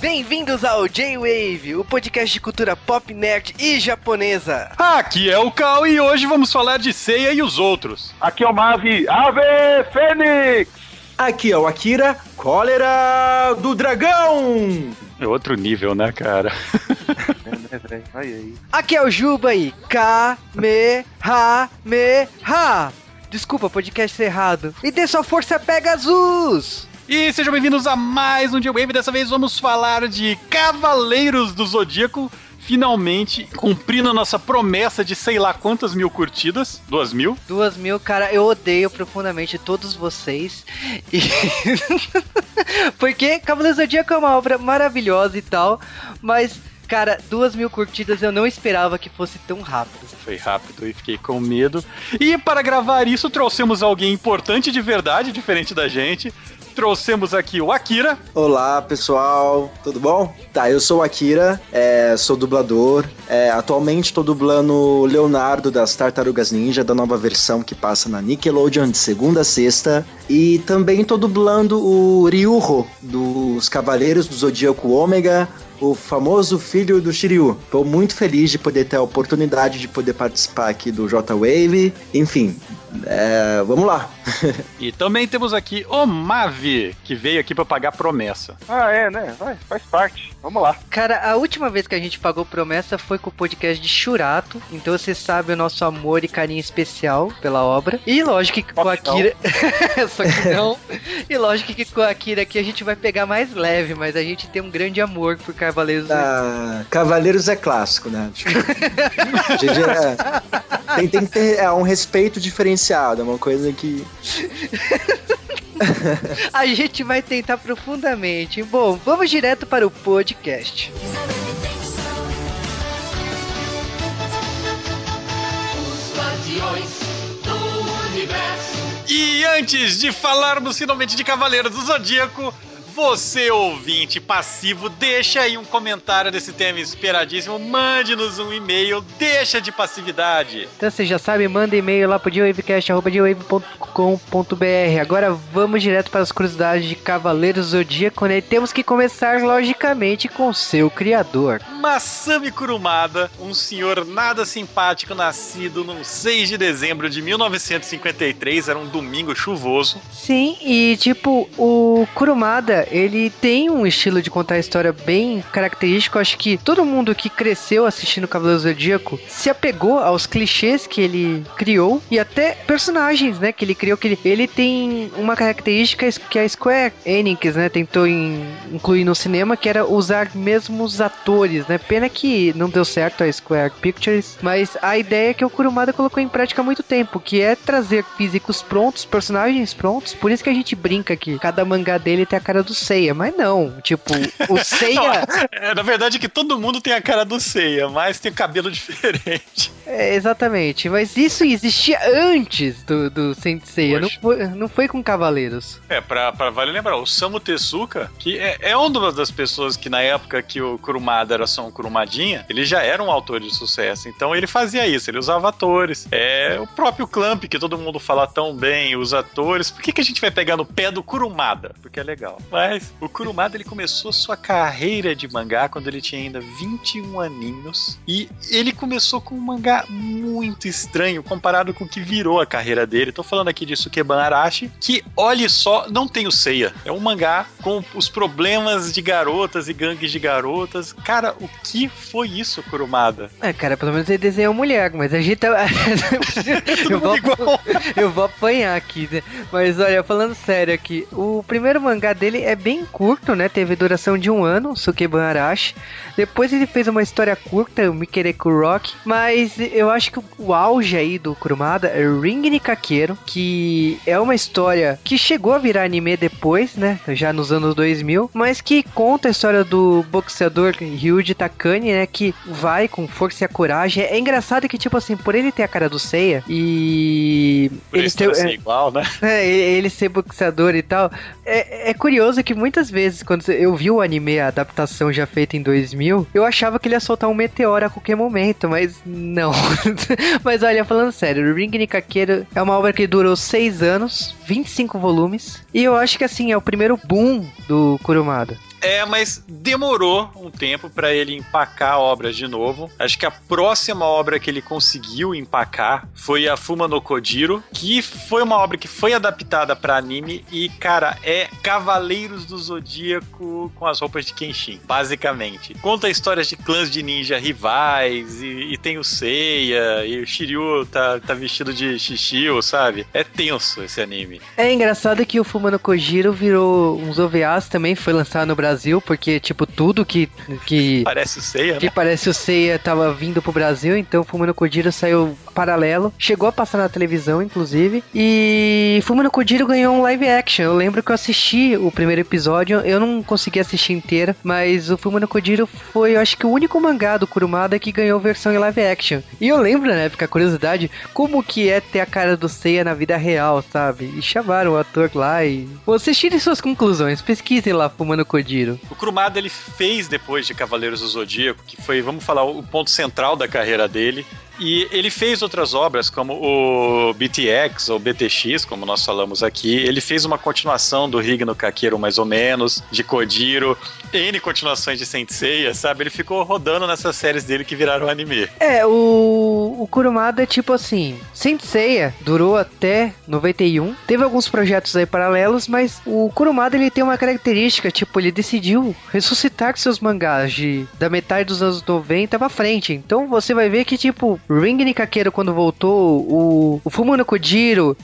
Bem-vindos ao J-Wave, o podcast de cultura pop, nerd e japonesa. Aqui é o Cal e hoje vamos falar de Seiya e os outros. Aqui é o Mavi, Ave Fênix! Aqui é o Akira, cólera do dragão! É outro nível, né, cara? Aqui é o Juba e Kamehameha. Desculpa, podcast errado. E dê sua força Pegasus! E sejam bem-vindos a mais um J-Wave. Dessa vez vamos falar de Cavaleiros do Zodíaco. Finalmente cumprindo a nossa promessa de sei lá quantas mil curtidas. Duas mil? Duas mil, cara, eu odeio profundamente todos vocês. E... Porque Cavaleiros do Zodíaco é uma obra maravilhosa e tal, mas Cara, duas mil curtidas eu não esperava que fosse tão rápido. Foi rápido e fiquei com medo. E para gravar isso, trouxemos alguém importante de verdade, diferente da gente trouxemos aqui o Akira. Olá, pessoal, tudo bom? Tá, eu sou o Akira, é, sou dublador. É, atualmente estou dublando o Leonardo das Tartarugas Ninja, da nova versão que passa na Nickelodeon de segunda a sexta. E também estou dublando o Ryuho, dos Cavaleiros do Zodíaco Ômega, o famoso filho do Shiryu. Estou muito feliz de poder ter a oportunidade de poder participar aqui do J-Wave. Enfim, é, vamos lá. e também temos aqui o Mavi, que veio aqui para pagar promessa. Ah, é, né? Vai, faz parte. Vamos lá. Cara, a última vez que a gente pagou promessa foi com o podcast de Churato. Então você sabe o nosso amor e carinho especial pela obra. E lógico que com a Akira. Só que não. e lógico que com a Akira aqui a gente vai pegar mais leve, mas a gente tem um grande amor por Cavaleiros. Ah, Cavaleiros é clássico, né? é, tem, tem que ter é, um respeito diferenciado, é uma coisa que. a gente vai tentar profundamente. Bom, vamos direto para o podcast. E antes de falarmos finalmente de Cavaleiros do Zodíaco, você, ouvinte passivo, deixa aí um comentário desse tema esperadíssimo, mande-nos um e-mail, deixa de passividade. Então você já sabe, manda e-mail lá pro dwavecast.com.br. Agora vamos direto para as curiosidades de Cavaleiros Zodíaco, né? E temos que começar, logicamente, com seu criador. Masami Kurumada, um senhor nada simpático, nascido no 6 de dezembro de 1953, era um domingo chuvoso. Sim, e tipo, o Kurumada, ele tem um estilo de contar a história bem característico. Acho que todo mundo que cresceu assistindo Cavaleiro Zodíaco se apegou aos clichês que ele criou e até personagens, né, que ele criou. Que ele, ele tem uma característica que a Square Enix, né, tentou in, incluir no cinema, que era usar mesmos atores, né. Pena que não deu certo a Square Pictures, mas a ideia que o Kurumada colocou em prática há muito tempo, que é trazer físicos prontos, personagens prontos. Por isso que a gente brinca que cada mangá dele tem a cara do Seiya, mas não. Tipo, o Seiya. é, na verdade, é que todo mundo tem a cara do Seiya, mas tem cabelo diferente. É, exatamente. Mas isso existia antes do, do Sensei. Não foi, não foi com Cavaleiros. É, pra, pra vale lembrar, o Samu Tezuka, que é, é uma das pessoas que na época que o Kurumada era só um Kurumadinha, ele já era um autor de sucesso. Então ele fazia isso, ele usava atores. É o próprio Clamp, que todo mundo fala tão bem, os atores. Por que, que a gente vai pegar no pé do Kurumada? Porque é legal. Mas mas o Kurumada ele começou sua carreira de mangá quando ele tinha ainda 21 aninhos e ele começou com um mangá muito estranho comparado com o que virou a carreira dele. Tô falando aqui de Sukeban Arashi, que olhe só, não tem o Seiya. É um mangá com os problemas de garotas e gangues de garotas. Cara, o que foi isso, Kurumada? É, cara, pelo menos ele desenhou mulher, mas a gente tá... eu, vou, eu vou apanhar aqui, né? Mas olha, falando sério aqui, o primeiro mangá dele é bem curto, né? Teve duração de um ano, Sukeban Arashi. Depois ele fez uma história curta, o Mikereku Rock. Mas eu acho que o auge aí do Kurumada é Ring Nikakeiro, que é uma história que chegou a virar anime depois, né? Já nos anos 2000, mas que conta a história do boxeador Ryuji Takane, né? Que vai com força e coragem. É engraçado que, tipo assim, por ele ter a cara do Seiya e. Por ele ter, é, igual, né? É, ele ser boxeador e tal. É, é curioso que que muitas vezes, quando eu vi o anime, a adaptação já feita em 2000, eu achava que ele ia soltar um meteoro a qualquer momento, mas não. mas olha, falando sério, Ring Nikakeiro é uma obra que durou 6 anos, 25 volumes, e eu acho que assim, é o primeiro boom do Kurumada. É, mas demorou um tempo para ele empacar obras de novo. Acho que a próxima obra que ele conseguiu empacar foi a Fuma no Kojiro, que foi uma obra que foi adaptada para anime e, cara, é Cavaleiros do Zodíaco com as roupas de Kenshin, basicamente. Conta histórias de clãs de ninja rivais e, e tem o Seiya e o Shiryu tá, tá vestido de Shishio, sabe? É tenso esse anime. É engraçado que o Fuma no Kojiro virou uns OVAs também, foi lançado no Brasil, porque, tipo, tudo que. que parece o Seiya, que né? parece o Seiya tava vindo pro Brasil, então Fuma no Kojiro saiu paralelo. Chegou a passar na televisão, inclusive. E Fuma no Kojiro ganhou um live action. Eu lembro que eu assisti o primeiro episódio, eu não consegui assistir inteira, mas o Fuma no Kojiro foi, eu acho que o único mangá do Kurumada que ganhou versão em live action. E eu lembro, na época, a curiosidade, como que é ter a cara do Seiya na vida real, sabe? E chamaram o ator lá e... Vocês tirem suas conclusões, pesquisem lá Fumando Kojiro. O Kurumada, ele fez depois de Cavaleiros do Zodíaco, que foi, vamos falar, o ponto central da carreira dele. E ele fez outras obras, como o BTX, ou BTX, como nós falamos aqui. Ele fez uma continuação do Rigno Kakeiro, mais ou menos, de Kodiro, N continuações de Senseiya, sabe? Ele ficou rodando nessas séries dele que viraram anime. É, o, o Kurumada é tipo assim, Senseiya durou até 91, teve alguns projetos aí paralelos, mas o Kurumada ele tem uma característica, tipo, ele decidiu ressuscitar seus mangás de, da metade dos anos 90 pra frente. Então você vai ver que, tipo, Ring Nikakeiro quando voltou, o, o Fumo no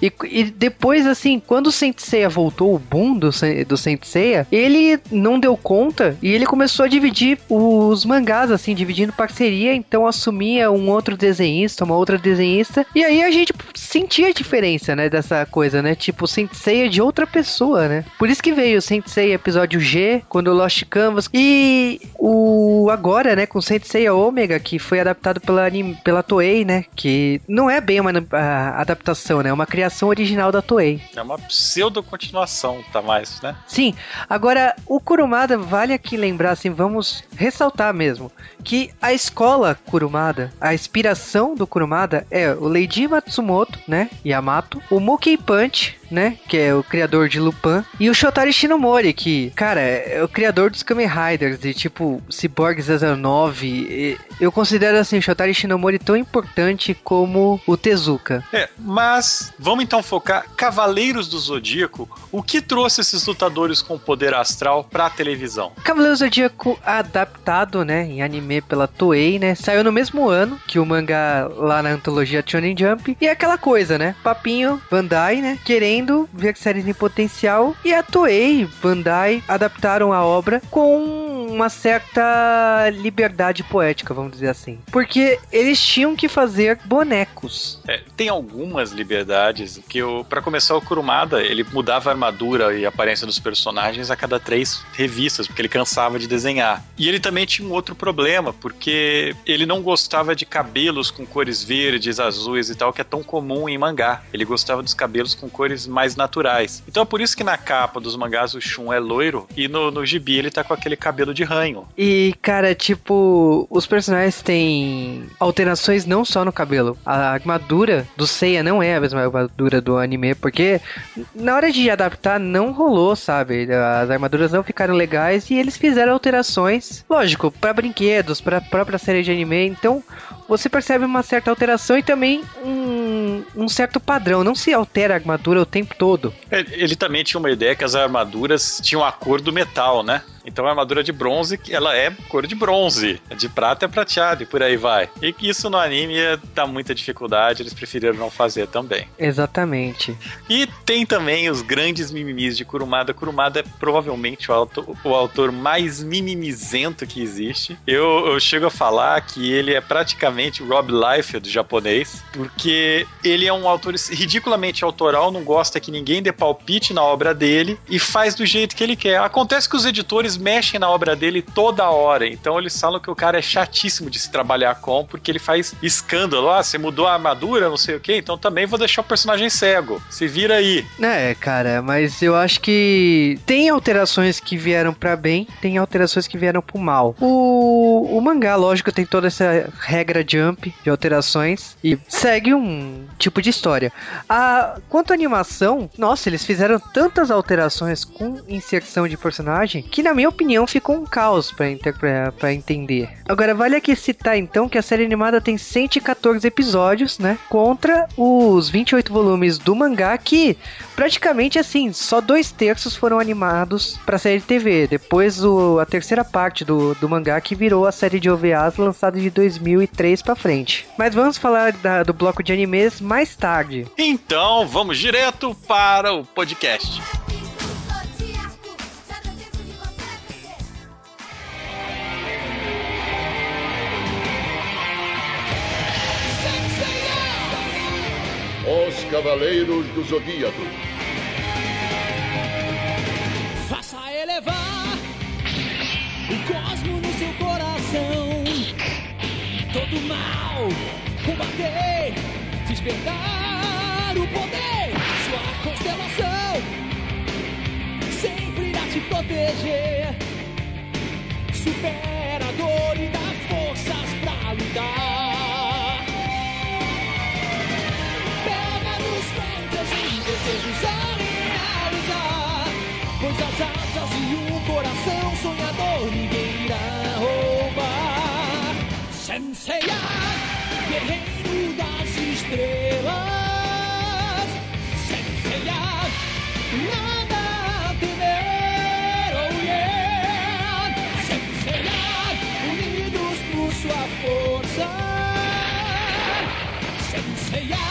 e, e depois, assim, quando o Senseiya voltou, o boom do, do Senseiya, ele não deu conta e ele começou a dividir os mangás, assim, dividindo parceria, então assumia um outro desenhista, uma outra desenhista, e aí a gente sentia a diferença, né, dessa coisa, né, tipo, Senseiya de outra pessoa, né. Por isso que veio o Senseiya episódio G, quando o Lost Canvas, e o agora, né, com o Senseiya Omega, que foi adaptado pela, pela Toei, né? Que não é bem uma a, adaptação, né? É uma criação original da Toei. É uma pseudo-continuação, tá mais, né? Sim. Agora, o Kurumada, vale aqui lembrar, assim, vamos ressaltar mesmo, que a escola Kurumada, a inspiração do Kurumada é o Leiji Matsumoto, né? Yamato, o Mukei Punch, né? Que é o criador de Lupin. E o Shotari Shinomori, que, cara, é o criador dos Kamen Riders e tipo Cyborg 09. Eu considero assim o Shotari Shinomori tão importante como o Tezuka. É, mas vamos então focar Cavaleiros do Zodíaco. O que trouxe esses lutadores com poder astral pra televisão? Cavaleiros do Zodíaco adaptado, né, em anime pela Toei, né? Saiu no mesmo ano que o mangá lá na antologia Shonen Jump. E é aquela coisa, né? Papinho, Bandai, né? Querendo ver séries em potencial. E a Toei, Bandai, adaptaram a obra com uma certa liberdade poética, vamos dizer assim. Porque eles tinham que fazer bonecos. É, tem algumas liberdades que para começar o Kurumada, ele mudava a armadura e a aparência dos personagens a cada três revistas, porque ele cansava de desenhar. E ele também tinha um outro problema, porque ele não gostava de cabelos com cores verdes, azuis e tal, que é tão comum em mangá. Ele gostava dos cabelos com cores mais naturais. Então é por isso que na capa dos mangás o Shun é loiro e no, no gibi ele tá com aquele cabelo de ranho. E, cara, tipo, os personagens têm alterações não só no cabelo. A armadura do Seiya não é a mesma armadura do anime, porque na hora de adaptar não rolou, sabe? As armaduras não ficaram legais e eles fizeram alterações, lógico, para brinquedos, para própria série de anime. Então, você percebe uma certa alteração e também um, um certo padrão. Não se altera a armadura o tempo todo. Ele também tinha uma ideia que as armaduras tinham a cor do metal, né? Então a armadura de bronze, ela é cor de bronze. De prata é prateado e por aí vai. E que isso no anime dá muita dificuldade, eles preferiram não fazer também. Exatamente. E tem também os grandes mimimis de Kurumada. Kurumada é provavelmente o autor, o autor mais mimimizento que existe. Eu, eu chego a falar que ele é praticamente o Rob Liefeld japonês, porque ele é um autor ridiculamente autoral, não gosta que ninguém dê palpite na obra dele e faz do jeito que ele quer. Acontece que os editores mexem na obra dele toda hora, então eles falam que o cara é chatíssimo de se trabalhar com, porque ele faz escândalo. Ah, você mudou a armadura, não sei o que, então também vou deixar o personagem cego. Se vira aí. É, cara, mas eu acho que tem alterações que vieram pra bem, tem alterações que vieram pro mal. O, o mangá, lógico, tem toda essa regra jump de alterações e segue um tipo de história. A, quanto à animação, nossa, eles fizeram tantas alterações com inserção de personagem que, na minha opinião, ficou um caos pra entender. Agora, vale aqui citar então que a série animada tem 114 episódios, né? Contra os 28 volumes do mangá que praticamente assim, só dois terços foram animados pra série de TV. Depois o, a terceira parte do, do mangá que virou a série de OVAs lançada de 2003 pra frente. Mas vamos falar da- do bloco de animes mais tarde. Então, vamos direto para o podcast. Os Cavaleiros do Zodíaco. Faça elevar o cosmo no seu coração. Todo mal combater, despertar o poder. Sua constelação sempre irá te proteger. Supera a dor e dá forças pra lutar. As asas e um coração sonhador ninguém irá roubar. Senseiya, guerreiro das estrelas. Senseiya, nada a temer, oh yeah. Senseiya, unidos por sua força. Senseiya,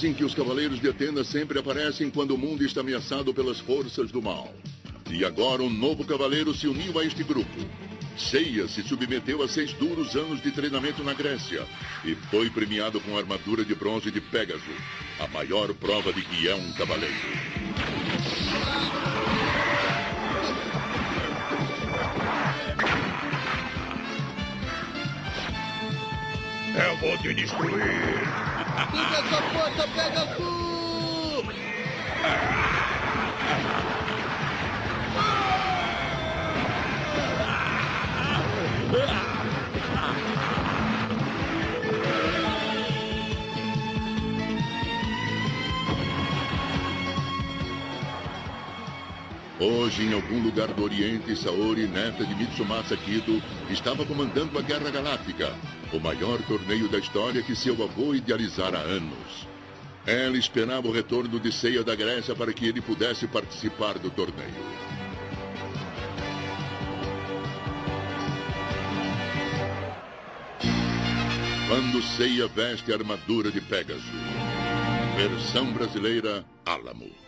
Dizem que os Cavaleiros de Atena sempre aparecem quando o mundo está ameaçado pelas forças do mal. E agora um novo cavaleiro se uniu a este grupo. Seiya se submeteu a seis duros anos de treinamento na Grécia e foi premiado com a armadura de bronze de Pégaso, a maior prova de que é um cavaleiro. Eu vou te destruir! Fica essa porta, pega tu! Hoje, em algum lugar do Oriente, Saori, neta de Mitsumasa Kido, estava comandando a Guerra Galáctica, o maior torneio da história que seu avô idealizara há anos. Ela esperava o retorno de Seiya da Grécia para que ele pudesse participar do torneio. Quando Seiya veste a armadura de Pégaso. Versão brasileira Álamo.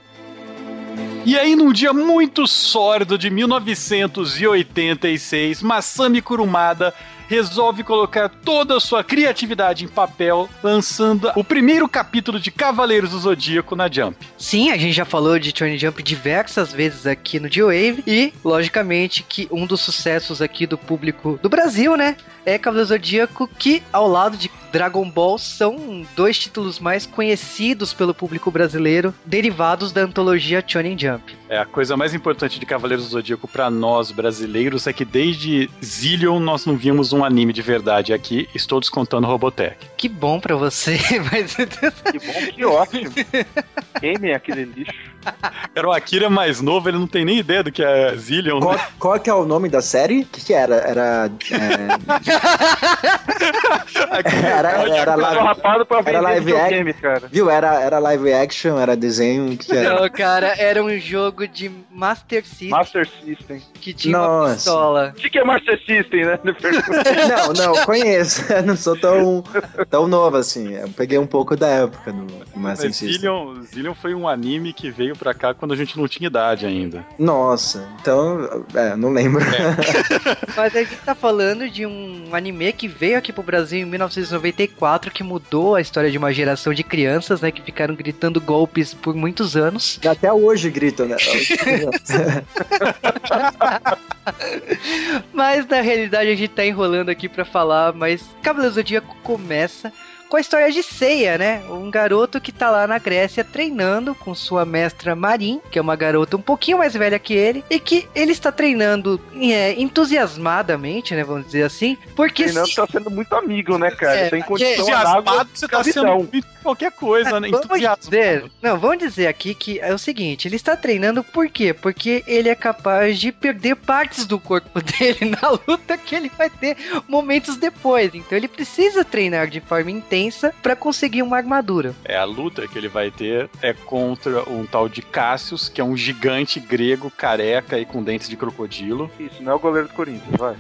E aí, num dia muito sórdido de 1986, Masami Kurumada resolve colocar toda a sua criatividade em papel, lançando o primeiro capítulo de Cavaleiros do Zodíaco na Jump. Sim, a gente já falou de Tony Jump diversas vezes aqui no G-Wave e, logicamente, que um dos sucessos aqui do público do Brasil, né, é Cavaleiro Zodíaco, que ao lado de Dragon Ball são dois títulos mais conhecidos pelo público brasileiro, derivados da antologia Shonen Jump. É, a coisa mais importante de Cavaleiros do Zodíaco pra nós brasileiros é que desde Zillion nós não vimos um anime de verdade aqui, estou descontando Robotech. Que bom pra você, mas Que bom, que ótimo. Game é aquele lixo. Era o Akira mais novo, ele não tem nem ideia do que é Zillion, Qual, né? qual que é o nome da série? O que, que era? Era. é, era, era, Tô live, era live videogame, cara. viu? Era, era live action, era desenho. Que, era? Não, cara, era um jogo de Master System Master System. que tinha uma Nossa. pistola. O que que é Master System, né? Não, não, conheço. Eu não sou tão, tão novo assim. Eu peguei um pouco da época do Master Mas System. Zillion, Zillion foi um anime que veio pra cá quando a gente não tinha idade ainda. Nossa, então. É, não lembro. Mas a gente tá falando de um anime que veio aqui pro Brasil em 1994 que mudou a história de uma geração de crianças, né, que ficaram gritando golpes por muitos anos. Até hoje gritam, né? Mas na realidade a gente tá enrolando aqui pra falar, mas Cavaleiro Zodíaco começa com a história de Seiya, né? Um garoto que tá lá na Grécia treinando com sua mestra Marin, que é uma garota um pouquinho mais velha que ele, e que ele está treinando é, entusiasmadamente, né? Vamos dizer assim, porque Treinando se- tá sendo muito amigo, né, cara? É, Tem condição Entusiasmado, você tá sendo qualquer coisa, né? Vamos Entusiasmado. dizer, não, vamos dizer aqui que é o seguinte, ele está treinando por quê? Porque ele é capaz de perder partes do corpo dele na luta que ele vai ter momentos depois. Então ele precisa treinar de forma intensa para conseguir uma armadura. É, a luta que ele vai ter é contra um tal de Cassius, que é um gigante grego careca e com dentes de crocodilo. Isso, não é o goleiro do Corinthians, vai.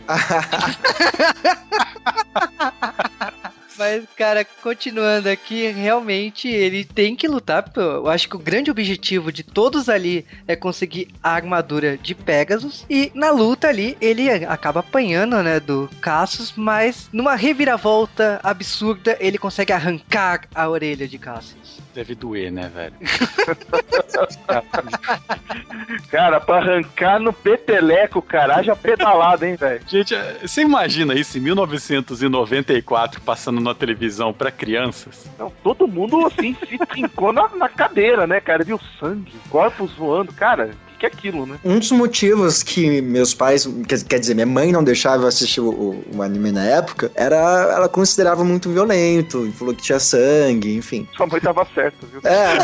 Mas, cara, continuando aqui, realmente ele tem que lutar. Eu acho que o grande objetivo de todos ali é conseguir a armadura de Pegasus. E na luta ali, ele acaba apanhando, né, do Cassius, mas numa reviravolta absurda, ele consegue arrancar a orelha de Cassius. Deve doer, né, velho? Cara, pra arrancar no peteleco, cara, haja pedalada, hein, velho. Gente, é, você imagina isso em 1994 passando na televisão pra crianças? Não, todo mundo, assim, se trincou na, na cadeira, né, cara? Viu sangue, corpos voando. Cara, que, aquilo, né? Um dos motivos que meus pais, quer, quer dizer, minha mãe não deixava eu assistir o, o- o anime na época, era ela considerava muito violento, e falou que tinha sangue, enfim. Sua mãe tava certa, viu? É,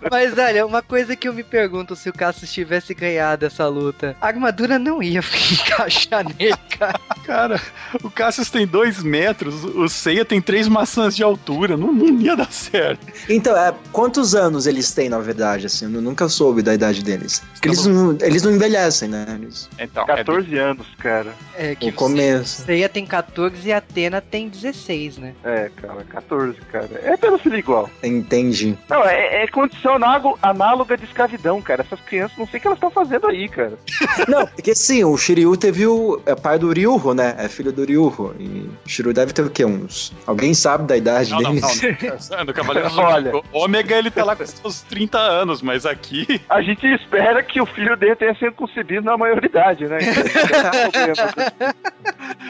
Mas olha, uma coisa que eu me pergunto se o Cassius tivesse ganhado essa luta, a armadura não ia encaixar nele, cara. Cara, o Cassius tem dois metros, o Seiya tem três maçãs de altura, não, não ia dar certo. então, é, quantos anos eles têm, na verdade, assim, eu nu- nunca soube da idade deles. Porque eles não, eles não envelhecem, né? Eles, Então, é 14 anos, cara. É que no começo. Seiya tem 14 e a Atena tem 16, né? É, cara, 14, cara. É pelo filho igual. Entendi. Não, é, é condição análoga de escravidão, cara. Essas crianças, não sei o que elas estão fazendo aí, cara. Não, porque sim, o Shiryu teve o. É pai do Ryuho, né? É filho do Ryuho. E o Shiryu deve ter o quê? Uns. Alguém sabe da idade Não, não, deles? não. No Cavaleiro Olha. Ômega ele tá lá com seus 30 anos, mas aqui A gente espera que o filho dele tenha sido concebido na maioridade, né? Então, não tem problema.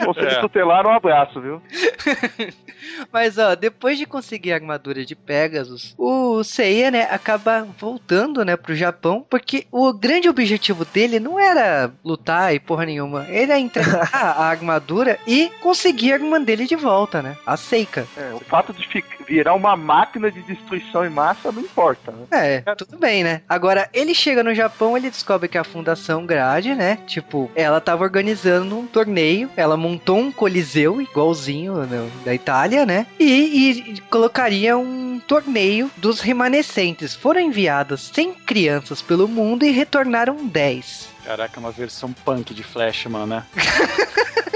Conselho É. tutelar, um abraço, viu? Mas ó, depois de conseguir a armadura de Pegasus, o Seiya, né, acaba voltando, né, pro Japão, porque o grande objetivo dele não era lutar e porra nenhuma, ele era entregar a armadura e conseguir a irmã dele de volta, né, a Seika. É, o fato de fi- virar uma máquina de destruição em massa não importa, né? É, tudo bem, né? Agora, ele chega no Japão, ele descobre que a Fundação Grade, né? Tipo, ela tava organizando um torneio, ela montou um coliseu igualzinho no- da Itália, né? E, e colocaria um torneio dos remanescentes. Foram enviadas 100 crianças pelo mundo e retornaram 10. Caraca, é uma versão punk de Flashman, né?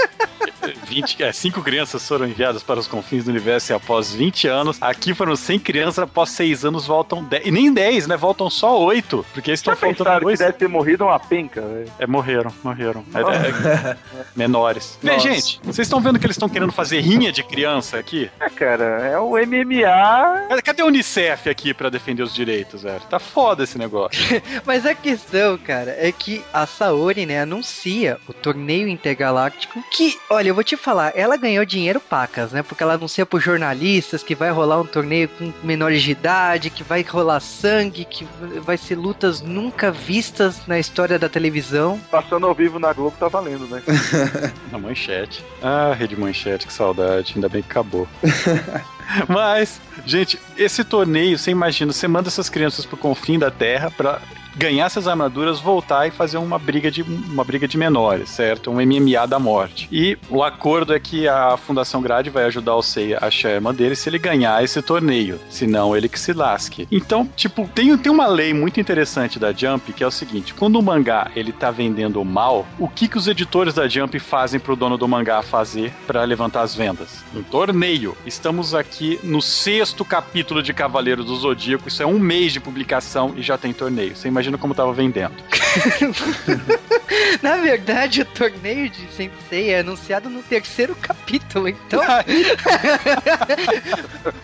20, é, cinco crianças foram enviadas para os confins do universo e após 20 anos. Aqui foram 100 crianças, após 6 anos voltam 10. E nem 10, né? Voltam só 8. Porque estão faltando pensaram que dois. deve ter morrido uma penca, velho? É, morreram, morreram. É, é, menores. Vê, Nossa. gente, vocês estão vendo que eles estão querendo fazer rinha de criança aqui? É, cara, é o MMA. Cadê- a Unicef aqui pra defender os direitos, velho? Tá foda esse negócio. Mas a questão, cara, é que a Saori, né, anuncia o torneio intergaláctico que, olha, eu vou te falar, ela ganhou dinheiro pacas, né? Porque ela anuncia pros jornalistas que vai rolar um torneio com menores de idade, que vai rolar sangue, que vai ser lutas nunca vistas na história da televisão. Passando ao vivo na Globo tá valendo, né? Na manchete. Ah, Rede Manchete, que saudade. Ainda bem que acabou. Mas, gente, esse torneio, você imagina, você manda essas crianças pro confim da Terra pra ganhar essas armaduras, voltar e fazer uma briga de uma briga de menores, certo? Um MMA da morte. E o acordo é que a Fundação Grade vai ajudar o Seiya a achar a irmã dele se ele ganhar esse torneio, senão ele que se lasque. Então, tipo, tem, tem uma lei muito interessante da Jump que é o seguinte, quando o mangá ele tá vendendo mal, o que que os editores da Jump fazem pro dono do mangá fazer para levantar as vendas? Um torneio. Estamos aqui no sexto capítulo de Cavaleiro do Zodíaco, isso é um mês de publicação e já tem torneio. Você imagina imagina como tava vendendo. Na verdade, o torneio de Sensei é anunciado no terceiro capítulo, então.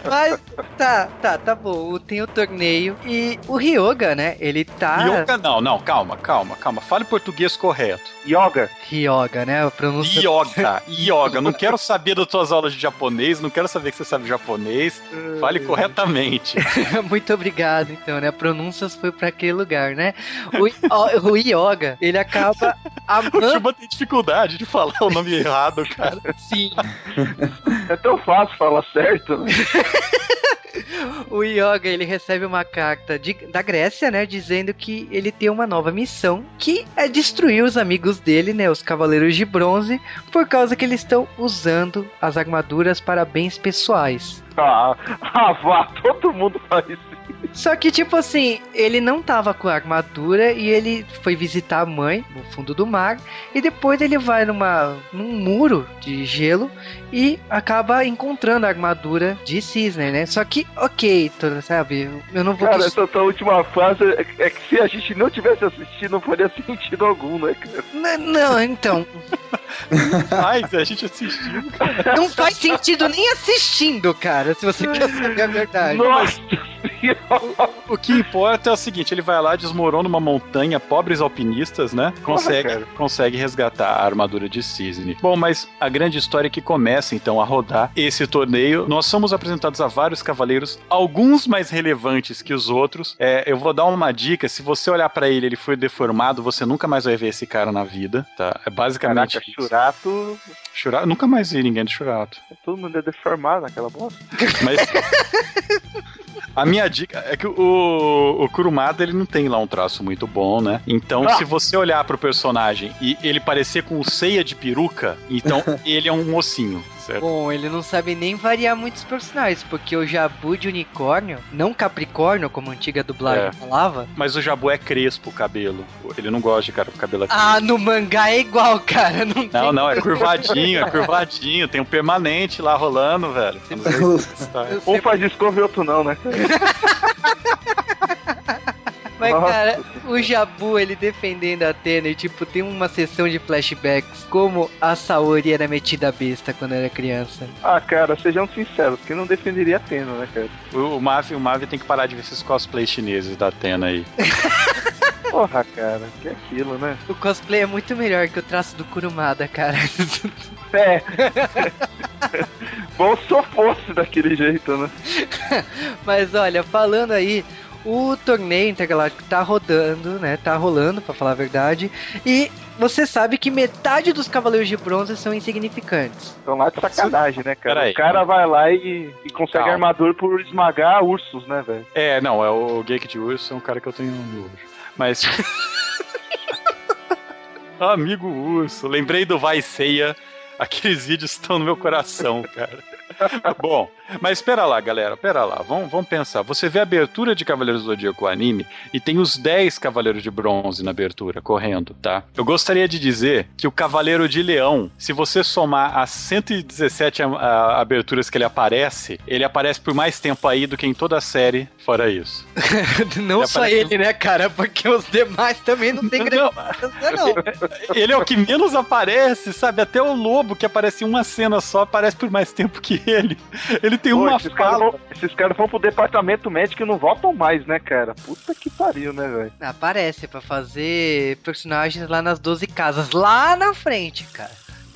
Mas tá, tá, tá bom. Tem o torneio e o Ryoga, né? Ele tá. Yoga não, não, calma, calma, calma. Fale português correto. Yoga. Ryoga, né? A pronúncia. Yoga, yoga. Não quero saber das tuas aulas de japonês, não quero saber que você sabe japonês. Fale corretamente. Muito obrigado, então, né? A pronúncia foi pra aquele lugar, né? O, o, o Yoga, ele acaba O amando. Chuba tem dificuldade de falar o nome errado, cara. Sim. É tão fácil falar certo, né? O Yoga, ele recebe uma carta de- da Grécia, né, dizendo que ele tem uma nova missão, que é destruir os amigos dele, né, os Cavaleiros de Bronze, por causa que eles estão usando as armaduras para bens pessoais. Ah, vá, todo mundo faz isso. Só que, tipo assim, ele não tava com a armadura e ele foi visitar a mãe no fundo do mar. E depois ele vai numa, num muro de gelo e acaba encontrando a armadura de cisne, né? Só que, ok, tu- sabe? Eu não vou. Cara, essa tua última frase é, é que se a gente não tivesse assistido, não faria sentido algum, né, cara? N- Não, então. Mas a gente assistiu. Não faz sentido nem assistindo, cara, se você quer saber a verdade. Nossa! O que importa é o seguinte: ele vai lá, desmorona uma montanha, pobres alpinistas, né? Consegue, consegue resgatar a armadura de Cisne. Bom, mas a grande história é que começa então a rodar esse torneio. Nós somos apresentados a vários cavaleiros, alguns mais relevantes que os outros. É, eu vou dar uma dica: se você olhar pra ele, ele foi deformado, você nunca mais vai ver esse cara na vida, tá? É basicamente. Caraca. Churato. Churato- Nunca mais vi ninguém de Churato. Todo mundo é deformado naquela bosta. Mas. A minha dica é que o, o Kurumada ele não tem lá um traço muito bom, né? Então, Ah. se você olhar pro personagem e ele parecer com ceia de peruca, então ele é um mocinho, certo? Bom, ele não sabe nem variar muitos personagens, porque o Jabu de unicórnio, não Capricórnio, como a antiga dublagem É. falava. Mas o Jabu é crespo o cabelo. Ele não gosta de cara com cabelo Ah, crespo. no mangá é igual, cara. Não, Não, tem- não, é curvadinho, é curvadinho. Tem um permanente lá rolando, velho. Sei Um sei- faz escova e outro não, né? Mas, Nossa. cara, o Jabu, ele defendendo a Atena, e tipo, tem uma sessão de flashbacks, como a Saori era metida besta quando era criança. Ah, cara, sejam sinceros, quem não defenderia a Atena, né, cara? O, o Mavi, o Mavi tem que parar de ver esses cosplays chineses da Atena aí. Porra, cara, que aquilo, né? O cosplay é muito melhor que o traço do Kurumada, cara. É. Bom se eu fosse daquele jeito, né? Mas olha, falando aí, o torneio intergaláctico tá rodando, né? Tá rolando, pra falar a verdade. E você sabe que metade dos Cavaleiros de Bronze são insignificantes. Estão lá de sacanagem, né, cara? Peraí. O cara vai lá e, e consegue Calma. armadura por esmagar ursos, né, velho? É, não, é o Geek de Urso, é um cara que eu tenho nojo. Mas. Amigo urso, lembrei do Vai Ceia. Aqueles vídeos estão no meu coração, cara. Bom, mas espera lá, galera, espera lá. Vamos, vamos pensar. Você vê a abertura de Cavaleiros do Zodíaco anime e tem os 10 Cavaleiros de Bronze na abertura, correndo, tá? Eu gostaria de dizer que o Cavaleiro de Leão, se você somar as 117 a- a- aberturas que ele aparece, ele aparece por mais tempo aí do que em toda a série, fora isso. não Já só apareceu- ele, né, cara? Porque os demais também não tem grande Não, não. Ele é o que menos aparece, sabe? Até o lobo, que aparece em uma cena só, aparece por mais tempo que ele. Ele tem Pô, uma esses vão, esses caras vão pro departamento médico e não voltam mais, né, cara? Puta que pariu, né, velho? Aparece pra fazer personagens lá nas 12 casas, lá na frente, cara.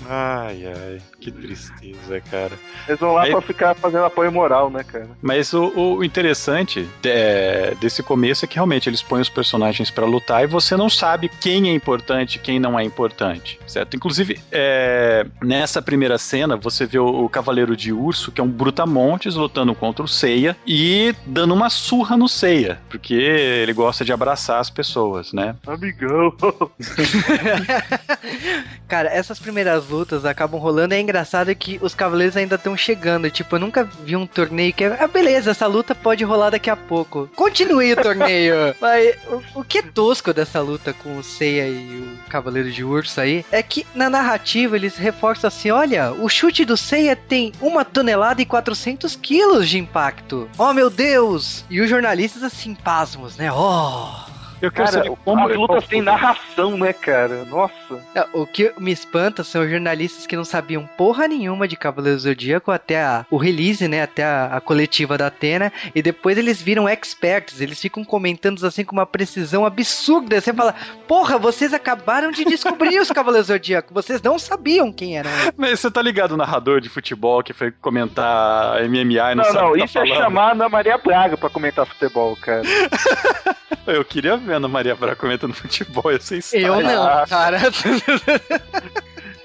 Ai, ai, que tristeza, cara. Eles vão lá Aí- pra ficar fazendo apoio moral, né, cara? Mas o, o interessante é, desse começo é que realmente eles põem os personagens pra lutar e você não sabe quem é importante e quem não é importante, certo? Inclusive, é, nessa primeira cena, você vê o, o Cavaleiro de Urso, que é um brutamontes, lutando contra o Seiya e dando uma surra no Seiya, porque ele gosta de abraçar as pessoas, né? Amigão. Cara, essas primeiras lutas acabam rolando. É engraçado que os cavaleiros ainda estão chegando. Tipo, eu nunca vi um torneio que é. Ah, beleza, essa luta pode rolar daqui a pouco. Continue o torneio. Mas o, o que é tosco dessa luta com o Seiya e o Cavaleiro de Urso aí é que na narrativa eles reforçam assim: olha, o chute do Seiya tem uma tonelada e 400 quilos de impacto. Oh meu Deus! E os jornalistas assim, pasmos, né? Oh. Eu quero Cara, saber como as lutas têm narração, né, cara? Nossa. É, O que me espanta são os jornalistas que não sabiam porra nenhuma de Cavaleiro do Zodíaco até a- o release, né? Até a, a coletiva da Atena. E depois eles viram experts. Eles ficam comentando assim com uma precisão absurda. Você fala, porra, vocês acabaram de descobrir os Cavaleiros do Zodíaco. Vocês não sabiam quem eles." Mas você tá ligado o narrador de futebol que foi comentar MMA e não, Não, sabe não, o que tá isso é falando? chamar a Ana Maria Braga pra comentar futebol, cara. Eu queria ver a Ana Maria Braga comentando futebol, ia ser style. Eu não, Ah. cara.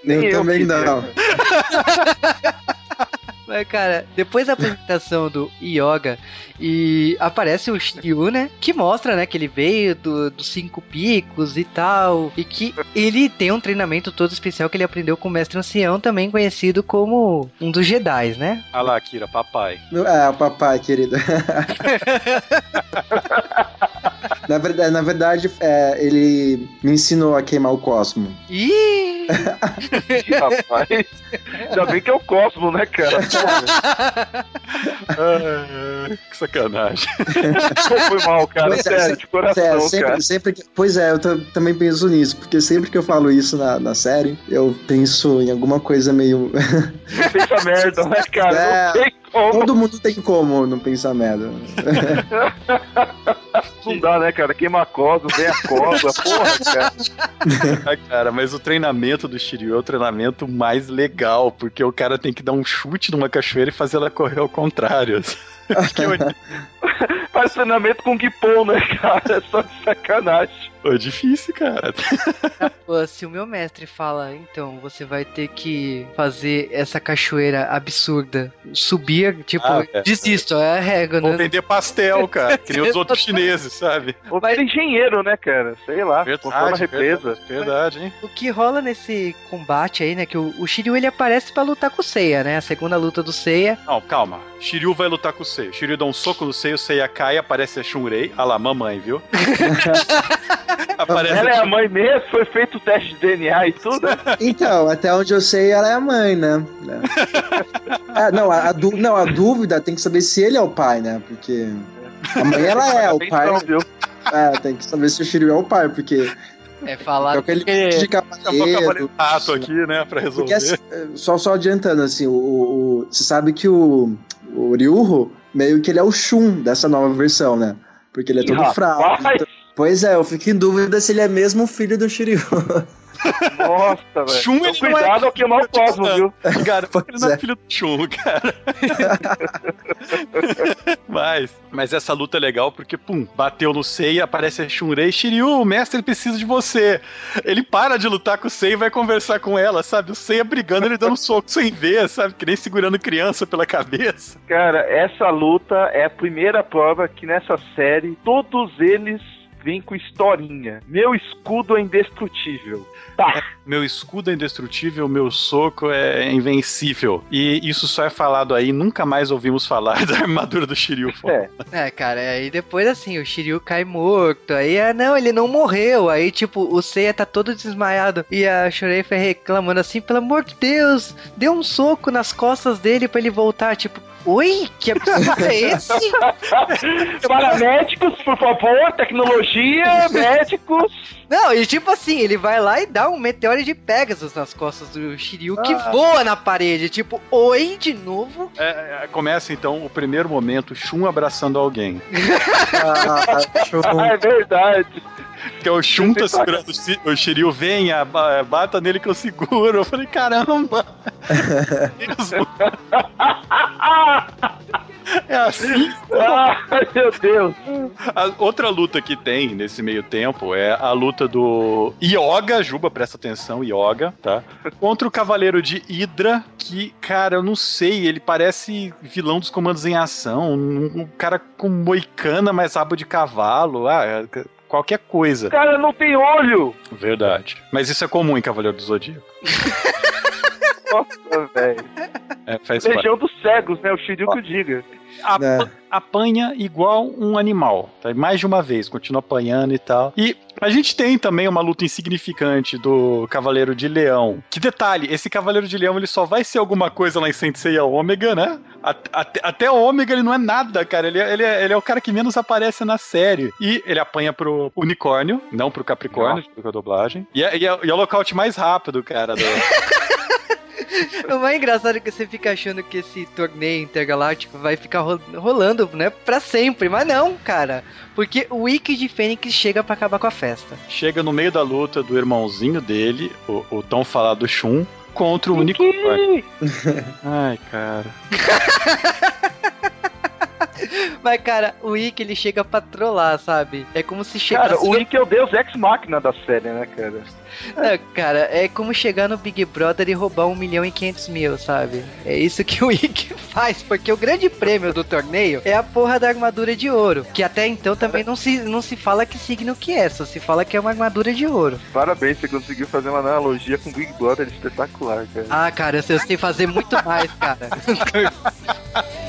Nem Eu, eu também não. Mas, cara, depois da apresentação do Yoga e aparece o Shiryu, né? Que mostra, né, que ele veio do- dos cinco picos e tal. E que ele tem um treinamento todo especial que ele aprendeu com o mestre ancião, também conhecido como um dos Jedi, né? Ah lá, Kira, papai. É, o papai, querido. na verdade, na verdade é, ele me ensinou a queimar o cosmo. Ih! Rapaz, ainda bem que é o Cosmo, né, cara? Ah, que sacanagem. Foi mal, cara. Pois é, Sério, se- de coração, É, cara. sempre, sempre que, pois é, eu ta- também penso nisso, porque sempre que eu falo isso na, na série, eu penso em alguma coisa meio. Pensa merda, né, cara? É. Não tem. Todo mundo tem como não pensar merda. Não dá, né, cara? Queima a cosa, vem a cosa, porra, cara. Ah, cara, mas o treinamento do Shiryu é o treinamento mais legal, porque o cara tem que dar um chute numa cachoeira e fazer ela correr ao contrário. Que eu- Faz treinamento com Guipon, né, cara? É só de sacanagem. É difícil, cara. Pô, se o meu mestre fala, então, você vai ter que fazer essa cachoeira absurda, subir, tipo, Ah, é. desisto, é a regra, Vou né? vender pastel, cara, que nem os outros chineses, sabe? Ou era engenheiro, né, cara? Sei lá. A represa. verdade, verdade, hein? O que rola nesse combate aí, né? Que o, o Shiryu ele aparece pra lutar com o Seiya, né? A segunda luta do Seiya. Não, calma. Shiryu vai lutar com o Seiya. Shiryu dá um soco no Seiya, o Seiya cai, aparece a Shunrei. Ah lá, mamãe, viu? aparece Ela é a mãe mesmo, foi feito o teste de DNA e tudo. né? Então, até onde eu sei, ela é a mãe, né? É, não, a, a dú- não, a dúvida tem que saber se ele é o pai, né? Porque a mãe ela é, o pai. Viu? É, tem que saber se o Shiryu é o pai, porque É é falado aquele que... de cavaleiro. cavaleiro rato aqui, né, pra Porque resolver. assim, é, só, só adiantando, assim, o, o- o- você sabe que o, o Ryuho, meio que ele é o Shun dessa nova versão, né? Porque ele é todo fraco. Rapaz, Pois é, eu fico em dúvida se ele é mesmo filho do Shiryu. Nossa, velho. Shun, Então, ele não é cuidado ao queimar o Cosmo, viu? Cara, Pois ele não é é. filho do Shun, cara. mas, mas essa luta é legal porque, pum, bateu no Sei, aparece a Shunrei. Shiryu, o mestre precisa de você. Ele para de lutar com o Sei e vai conversar com ela, sabe? O Sei brigando, ele dando um soco sem ver, sabe? Que nem segurando criança pela cabeça. Cara, essa luta é a primeira prova que nessa série todos eles vêm com historinha. Meu escudo é indestrutível. Tá. Meu escudo é indestrutível, meu soco é invencível. E isso só é falado aí, nunca mais ouvimos falar da armadura do Shiryu. É. É, cara, aí depois assim, o Shiryu cai morto. Aí, ah, não, ele não morreu. Aí, tipo, o Seiya tá todo desmaiado. E a Shurei foi reclamando assim, pelo amor de Deus, dê um soco nas costas dele pra ele voltar. Tipo, oi? Que absurdo é esse? Paramédicos, por favor, tecnologia, médicos. Não, e tipo assim, ele vai lá e dá um meteoro de Pegasus nas costas do Shiryu que voa na parede. Tipo, oi de novo? É, é, começa então o primeiro momento, Shun abraçando alguém. Ah, Shun. Ah, é verdade. Que é o Shun tá segurando o Shi- o Shiryu, venha, ba- bata nele que eu seguro. Eu falei, caramba! É assim. Ai, meu Deus. A outra luta que tem nesse meio tempo é a luta do Yoga, Juba, presta atenção, Yoga, tá? Contra o Cavaleiro de Hydra, que, cara, eu não sei, ele parece vilão dos comandos em ação, um, um cara com moicana, mas rabo de cavalo, ah, qualquer coisa. O cara não tem olho. Verdade. Mas isso é comum em Cavaleiro do Zodíaco. Nossa, velho. É, faz parte. Legião dos cegos, né? O Shiryu que o diga. É. apanha igual um animal, tá? Mais de uma vez, continua apanhando e tal. E A gente tem também uma luta insignificante do Cavaleiro de Leão. Que detalhe, esse Cavaleiro de Leão ele só vai ser alguma coisa lá em Sensei Ômega, né? Até, até o Ômega ele não é nada, cara. Ele, é, ele, é, ele é o cara que menos aparece na série. E ele apanha pro unicórnio, não pro Capricórnio, com a dublagem. E é, e, é, e é o lockout mais rápido, cara. Do... O mais engraçado é que você fica achando que esse torneio intergaláctico vai ficar rolando, né, pra sempre. Mas não, cara. Porque o Wiki de Fênix chega para acabar com a festa. Chega no meio da luta do irmãozinho dele, o, o tão falado Shun, contra o unicórnio. Ai, cara. Mas, cara, o Ikki, ele chega pra trollar, sabe? É como se chegasse... Cara, o Ikki é o deus ex-máquina da série, né, cara? É, cara, é como chegar no Big Brother e roubar um milhão e quinhentos mil, sabe? É isso que o Ikki faz, porque o grande prêmio do torneio é a porra da armadura de ouro, que até então também não se, não se fala que signo que é, só se fala que é uma armadura de ouro. Parabéns, você conseguiu fazer uma analogia com Big Brother espetacular, cara. Ah, cara, eu sei fazer muito mais, cara.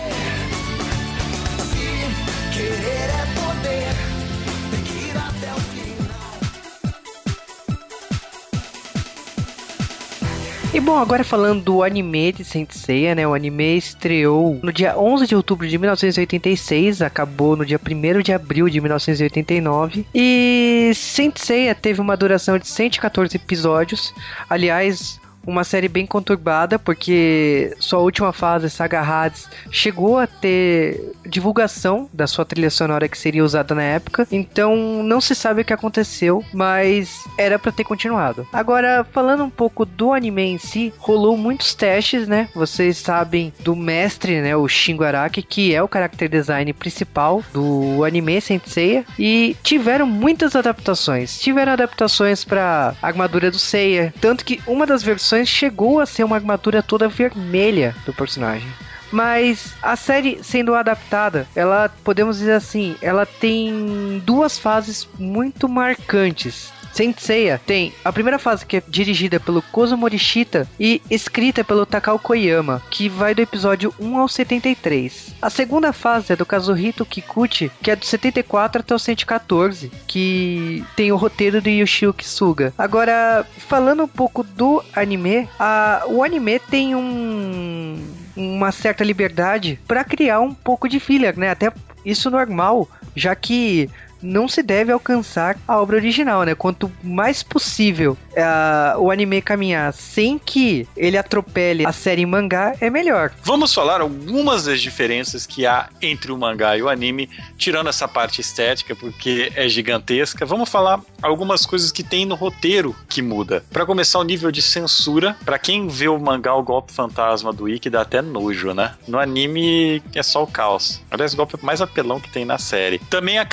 E bom, agora falando do anime de Saint Seiya, né? O anime estreou no dia 11 de outubro de 1986, acabou no dia 1 de abril de 1989. E Saint Seiya teve uma duração de 114 episódios. Aliás, uma série bem conturbada, porque sua última fase, Saga Hades, chegou a ter divulgação da sua trilha sonora que seria usada na época, então não se sabe o que aconteceu, mas era para ter continuado. Agora, falando um pouco do anime em si, rolou muitos testes, né? Vocês sabem do mestre, né, o Shingo Araki, que é o character design principal do anime Senseiya, e tiveram muitas adaptações. Tiveram adaptações para armadura do Seiya, tanto que uma das versões chegou a ser uma armadura toda vermelha do personagem. Mas a série sendo adaptada, ela podemos dizer assim, ela tem duas fases muito marcantes. Saint Seiya tem a primeira fase que é dirigida pelo Kozo Morishita e escrita pelo Takao Koyama, que vai do episódio 1 ao 73. A segunda fase é do Kazuhito Kikuchi, que é do 74 até o 114, que tem o roteiro do Yoshio Kisuga. Agora, falando um pouco do anime, a, o anime tem um uma certa liberdade para criar um pouco de filler, né? Até isso normal, já que não se deve alcançar a obra original, né? Quanto mais possível uh, o anime caminhar sem que ele atropele a série em mangá, é melhor. Vamos falar algumas das diferenças que há entre o mangá e o anime, tirando essa parte estética, porque é gigantesca. Vamos falar algumas coisas que tem no roteiro que muda. Para começar, o nível de censura. Para quem vê o mangá O Golpe Fantasma do Ikki, dá até nojo, né? No anime é só o caos. Aliás, o golpe mais apelão que tem na série. Também há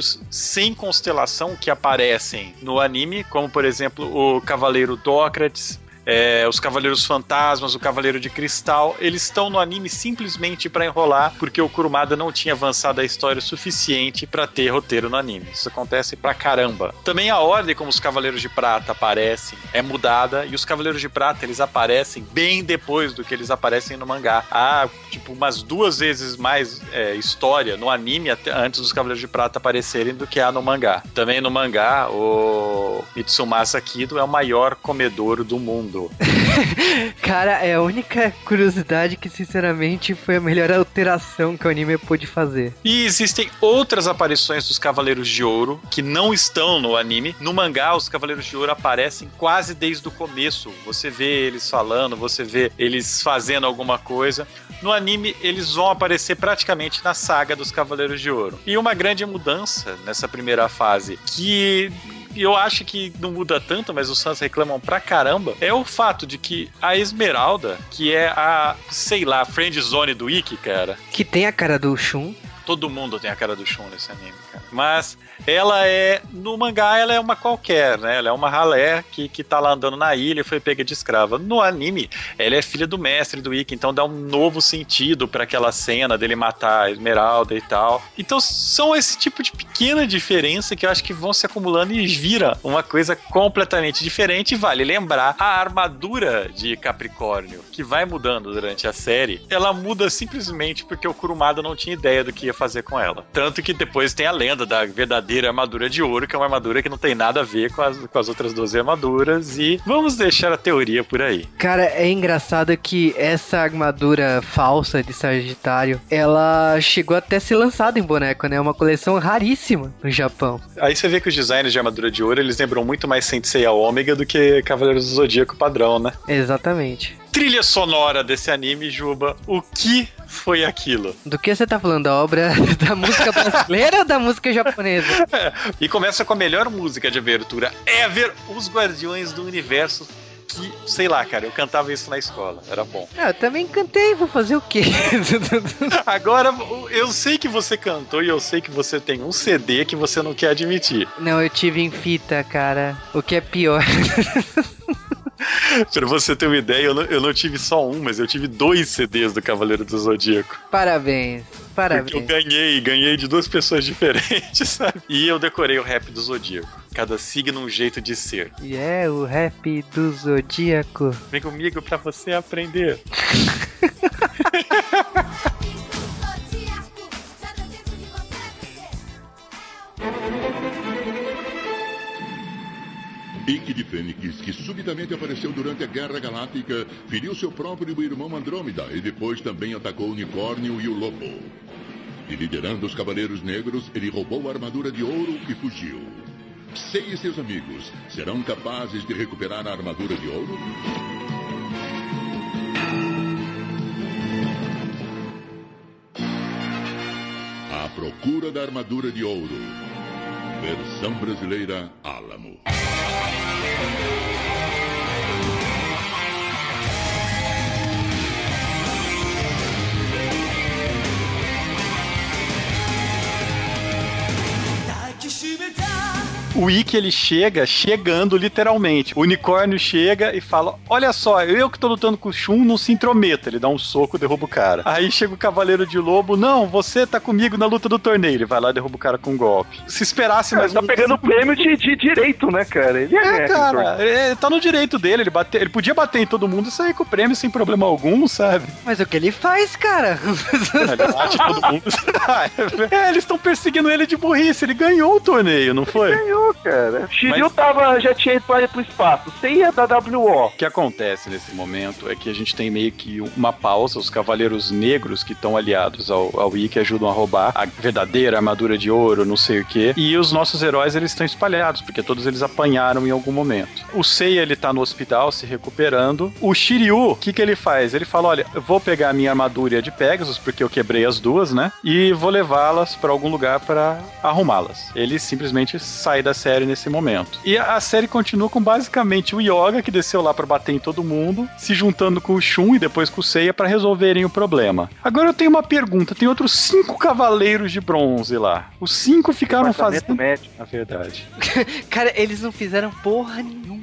Cavaleiros sem constelação que aparecem no anime, como por exemplo o Cavaleiro Dócrates, é, os Cavaleiros Fantasmas, o Cavaleiro de Cristal, eles estão no anime simplesmente para enrolar, porque o Kurumada não tinha avançado a história o suficiente para ter roteiro no anime. Isso acontece pra caramba. Também a ordem como os Cavaleiros de Prata aparecem é mudada e os Cavaleiros de Prata eles aparecem bem depois do que eles aparecem no mangá. Há tipo umas duas vezes mais é, história no anime antes dos Cavaleiros de Prata aparecerem do que há no mangá. Também no mangá o Mitsumasa Kido é o maior comedor do mundo mundo. Cara, é a única curiosidade que, sinceramente, foi a melhor alteração que o anime pôde fazer. E existem outras aparições dos Cavaleiros de Ouro que não estão no anime. No mangá, os Cavaleiros de Ouro aparecem quase desde o começo. Você vê eles falando, você vê eles fazendo alguma coisa. No anime, eles vão aparecer praticamente na saga dos Cavaleiros de Ouro. E uma grande mudança nessa primeira fase, que eu acho que não muda tanto, mas os fãs reclamam pra caramba, é o fato de que a Esmeralda, que é a, sei lá, friend zone do Ikki, cara. Que tem a cara do Shun. Todo mundo tem a cara do Shun nesse anime, cara. Mas ela é, no mangá, ela é uma qualquer, né? Ela é uma ralé que, que tá lá andando na ilha e foi pega de escrava. No anime, ela é filha do mestre do Ikki, então dá um novo sentido para aquela cena dele matar a Esmeralda e tal. Então são esse tipo de pequena diferença que eu acho que vão se acumulando e vira uma coisa completamente diferente. E vale lembrar, a armadura de Capricórnio, que vai mudando durante a série, ela muda simplesmente porque o Kurumada não tinha ideia do que ia fazer com ela. Tanto que depois tem a lenda da verdadeira armadura de ouro, que é uma armadura que não tem nada a ver com as, com as outras 12 armaduras. E vamos deixar a teoria por aí. Cara, é engraçado que essa armadura falsa de Sagitário, ela chegou até a ser lançada em boneco, né? É uma coleção raríssima no Japão. Aí você vê que os designs de armadura de ouro, eles lembram muito mais Sensei a Ômega do que Cavaleiros do Zodíaco padrão, né? Exatamente. Trilha sonora desse anime, Juba, o que foi aquilo? Do que você tá falando? Da obra da música brasileira ou da música japonesa? E começa com a melhor música de abertura ever, Os Guardiões do Universo. Que, sei lá, cara, eu cantava isso na escola, era bom. Ah, eu também cantei, vou fazer o quê? Agora, eu sei que você cantou e eu sei que você tem um CD que você não quer admitir. Não, eu tive em fita, cara. O que é pior. Pra você ter uma ideia, eu não, eu não tive só um, mas eu tive dois CDs do Cavaleiro do Zodíaco. Parabéns. Parabéns. Porque eu ganhei, ganhei de duas pessoas diferentes, sabe? E eu decorei o rap do Zodíaco. Cada signo um jeito de ser. E é o rap do Zodíaco. Vem comigo pra você aprender. Ike de Fênix, que subitamente apareceu durante a Guerra Galáctica, feriu seu próprio irmão Andrômeda e depois também atacou o unicórnio e o lobo. E liderando os Cavaleiros Negros, ele roubou a armadura de ouro e fugiu. Sei e seus amigos serão capazes de recuperar a armadura de ouro? A procura da armadura de ouro. Versão brasileira Álamo. O Ikki, ele chega chegando literalmente. O unicórnio chega e fala: Olha só, eu que tô lutando com o Shun, não se intrometa. Ele dá um soco, derruba o cara. Aí chega o Cavaleiro de Lobo: Não, você tá comigo na luta do torneio. Ele vai lá e derruba o cara com um golpe. Se esperasse Cara, mais ele tá pegando prêmio de, de direito, né, cara? Ele É, é, cara, é, tá no direito dele. Ele, bate, ele podia bater em todo mundo e sair com o prêmio sem problema algum, sabe? Mas o que ele faz, cara? Ele bate em todo mundo. é, eles estão perseguindo ele de burrice. Ele ganhou o torneio, não foi? ganhou, cara. O Shiryu Mas- tava, já tinha ido para pro espaço. Ia da WO. O que acontece nesse momento é que a gente tem meio que uma pausa, os cavaleiros negros que estão aliados ao, ao Ikki ajudam a roubar a verdadeira armadura de ouro, não sei o que, e os nossos heróis eles estão espalhados, porque todos eles apanharam em algum momento. O Seiya ele tá no hospital se recuperando, o Shiryu, o que que ele faz? Ele fala, olha, eu vou pegar a minha armadura de Pegasus, porque eu quebrei as duas, né, e vou levá-las para algum lugar para arrumá-las. Ele simplesmente sai da série nesse momento. E a série continua com basicamente o Yoga, que desceu lá pra bater em todo mundo, se juntando com o Shun e depois com o Seiya pra resolverem o problema. Agora eu tenho uma pergunta: tem outros cinco cavaleiros de bronze lá. Os cinco ficaram fazendo. médico. Na verdade. Cara, eles não fizeram porra nenhuma,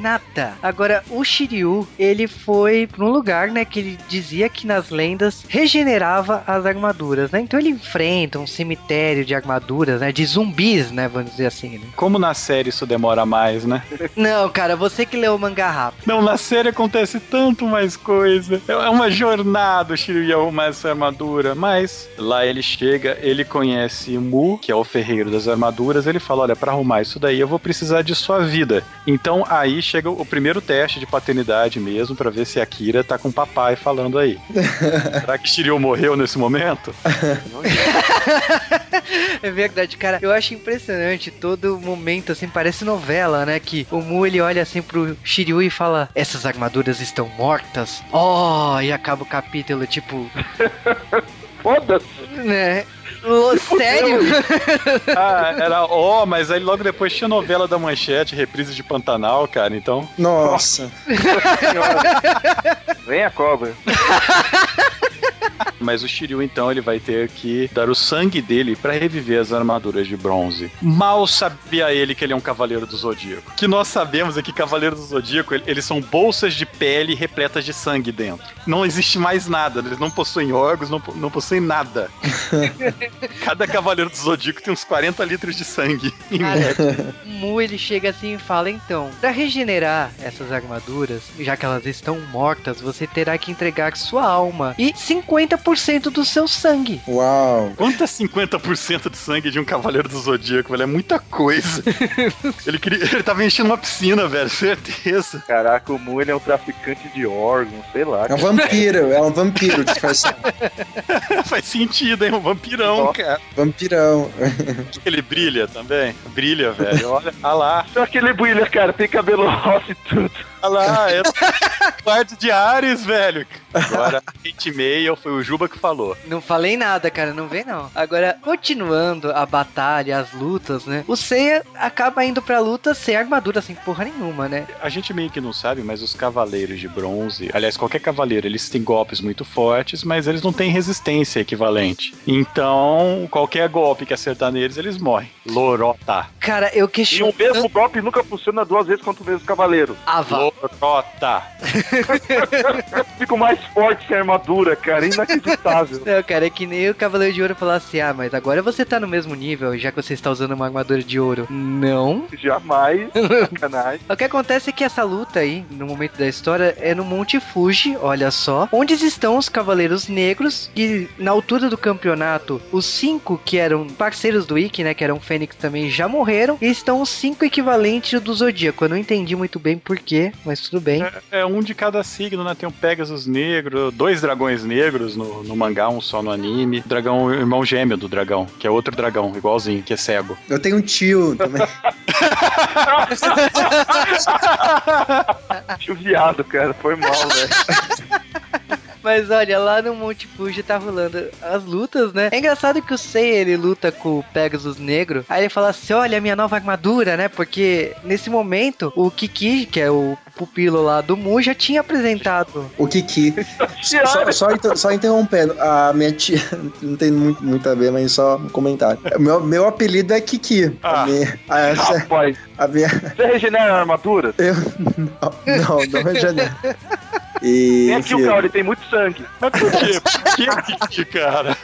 nada. Agora, o Shiryu, ele foi pra um lugar, né, que ele dizia que nas lendas regenerava as armaduras, né? Então ele enfrenta um cemitério de armaduras, né, de zumbis, né, vamos dizer assim, né? Como na série isso demora mais, né? Não, cara, você que leu o mangá rápido. Não, na série acontece tanto mais coisa. É uma jornada o Shiryu arrumar essa armadura. Mas lá ele chega, ele conhece o Mu, que é o ferreiro das armaduras. Ele fala: Olha, pra arrumar isso daí eu vou precisar de sua vida. Então aí chega o primeiro teste de paternidade mesmo, pra ver se a Kira tá com o papai falando aí. Será que Shiryu morreu nesse momento? É verdade, cara. Eu acho impressionante todo momento, assim, parece novela, né? Que o Mu ele olha assim pro Shiryu e fala: Essas armaduras estão mortas. Oh, e acaba o capítulo, tipo, Foda-se. né? Ô, Sério? Ah, era ó, mas aí logo depois tinha novela da Manchete, reprise de Pantanal, cara. Então, Nossa. Vem a cobra. Mas o Shiryu, então, ele vai ter que dar o sangue dele pra reviver as armaduras de bronze. Mal sabia ele que ele é um cavaleiro do Zodíaco. O que nós sabemos é que cavaleiros do Zodíaco, ele- eles são bolsas de pele repletas de sangue dentro. Não existe mais nada, eles não possuem órgãos, não, não possuem nada. Cada cavaleiro do Zodíaco tem uns 40 litros de sangue. em média. Mu ele chega assim e fala: Então, pra regenerar essas armaduras, já que elas estão mortas, você terá que entregar sua alma e 50% 50% do seu sangue. Uau. Quanto é 50% de sangue de um Cavaleiro do Zodíaco, velho? É muita coisa. ele, queria, ele tava enchendo uma piscina, velho, certeza. Caraca, o Mu ele é um traficante de órgãos, sei lá. É um vampiro, é um vampiro disfarçado. Faz sentido, hein? Um vampirão, Ó. cara. Vampirão. Ele brilha também. Brilha, velho. Olha, olha lá. Só que ele brilha, cara, tem cabelo rosa e tudo. Olha lá, é quarto de Ares, velho. Agora, hate mail foi o Juba que falou. Não falei nada, cara, não vem não. Agora, continuando a batalha, as lutas, né? O Seiya acaba indo pra luta sem armadura, sem porra nenhuma, né? A gente meio que não sabe, mas os cavaleiros de bronze, aliás, qualquer cavaleiro, eles têm golpes muito fortes, mas eles não têm resistência equivalente. Então, qualquer golpe que acertar neles, eles morrem. Lorota. Cara, eu E questiono. o mesmo golpe nunca funciona duas vezes contra o mesmo cavaleiro. Ava. Lorota. Fico mais forte sem armadura, cara. Inacreditável. Não, cara, é que nem o Cavaleiro de Ouro falar assim: ah, mas agora você tá no mesmo nível, já que você está usando uma armadura de ouro. Não. Jamais. Sacanagem. O que acontece é que essa luta aí, no momento da história, é no Monte Fuji, olha só, onde estão os Cavaleiros Negros, que na altura do campeonato, os cinco que eram parceiros do Ikki, né, que eram Fênix também, já morreram, e estão os cinco equivalentes do Zodíaco. Eu não entendi muito bem porquê, mas tudo bem. É, é um de cada signo, né? Tem o Pegasus negro, dois dragões negros no, no mangá, um só no anime. Dragão, o irmão gêmeo do dragão, que é outro dragão, igualzinho, que é cego. Eu tenho um tio também. Tio viado, cara. Foi mal, velho. Mas olha, lá no Monte Fuji tá rolando as lutas, né? É engraçado que o Sei ele luta com o Pegasus negro. Aí ele fala assim: Olha, a minha nova armadura, né? Porque nesse momento o Kiki, que é o pupilo lá do Mu, já tinha apresentado. O Kiki. Só, só, inter- só interrompendo, a minha tia. Não tem muito, muito a ver, mas só um comentário. Meu, meu apelido é Kiki. Ah. A minha, a, essa- Rapaz, a minha, você regenera a armadura? eu. Não, não, não é janeiro. E. Tem aqui o enfim, Caio, ele tem muito sangue. Mas por quê? Por que, Kiki, cara?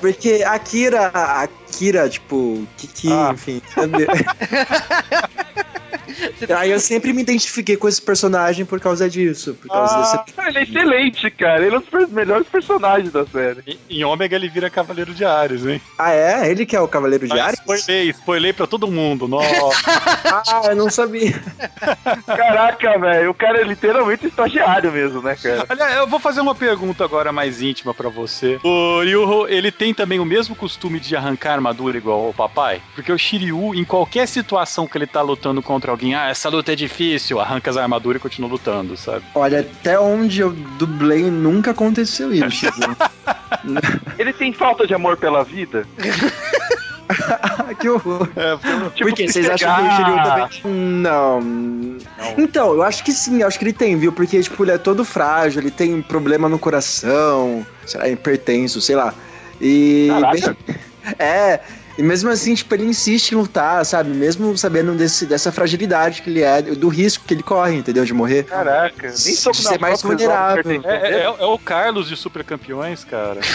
Porque a Kira, a Kira, tipo, Kiki, Ah. enfim. entendeu? Aí eu sempre me identifiquei com esse personagem por causa disso. Por causa desse. Ah, ele é excelente, cara. Ele é um dos melhores personagens da série. Em, em Ômega ele vira Cavaleiro de Ares, hein? Ah, é? Ele que é o Cavaleiro de Ah, Ares? Spoilei, spoilei pra todo mundo. Nossa. Ah, eu não sabia. Caraca, velho. O cara é literalmente estagiário mesmo, né, cara? Olha, eu vou fazer uma pergunta agora mais íntima pra você. O Ryuho, ele tem também o mesmo costume de arrancar armadura igual o papai? Porque o Shiryu, em qualquer situação que ele tá lutando contra alguém, ah, essa luta é difícil, arranca as armaduras e continua lutando, sabe? Olha, até onde eu dublei nunca aconteceu isso. Ele tem falta de amor pela vida? Ah, que horror. É, porque Tipo, Por quê? se Vocês acham que o Shiryu também. Não. Então, eu acho que sim, eu acho que ele tem, viu? Porque, tipo, ele é todo frágil, ele tem problema no coração, sei lá, hipertenso, sei lá. E. Caraca. É. E mesmo assim, tipo, ele insiste em lutar, sabe? Mesmo sabendo desse, dessa fragilidade que ele é, do risco que ele corre, entendeu? De morrer. Caraca, nem soco De ser mais vulnerável. É, é- é o Carlos de Super Campeões, cara.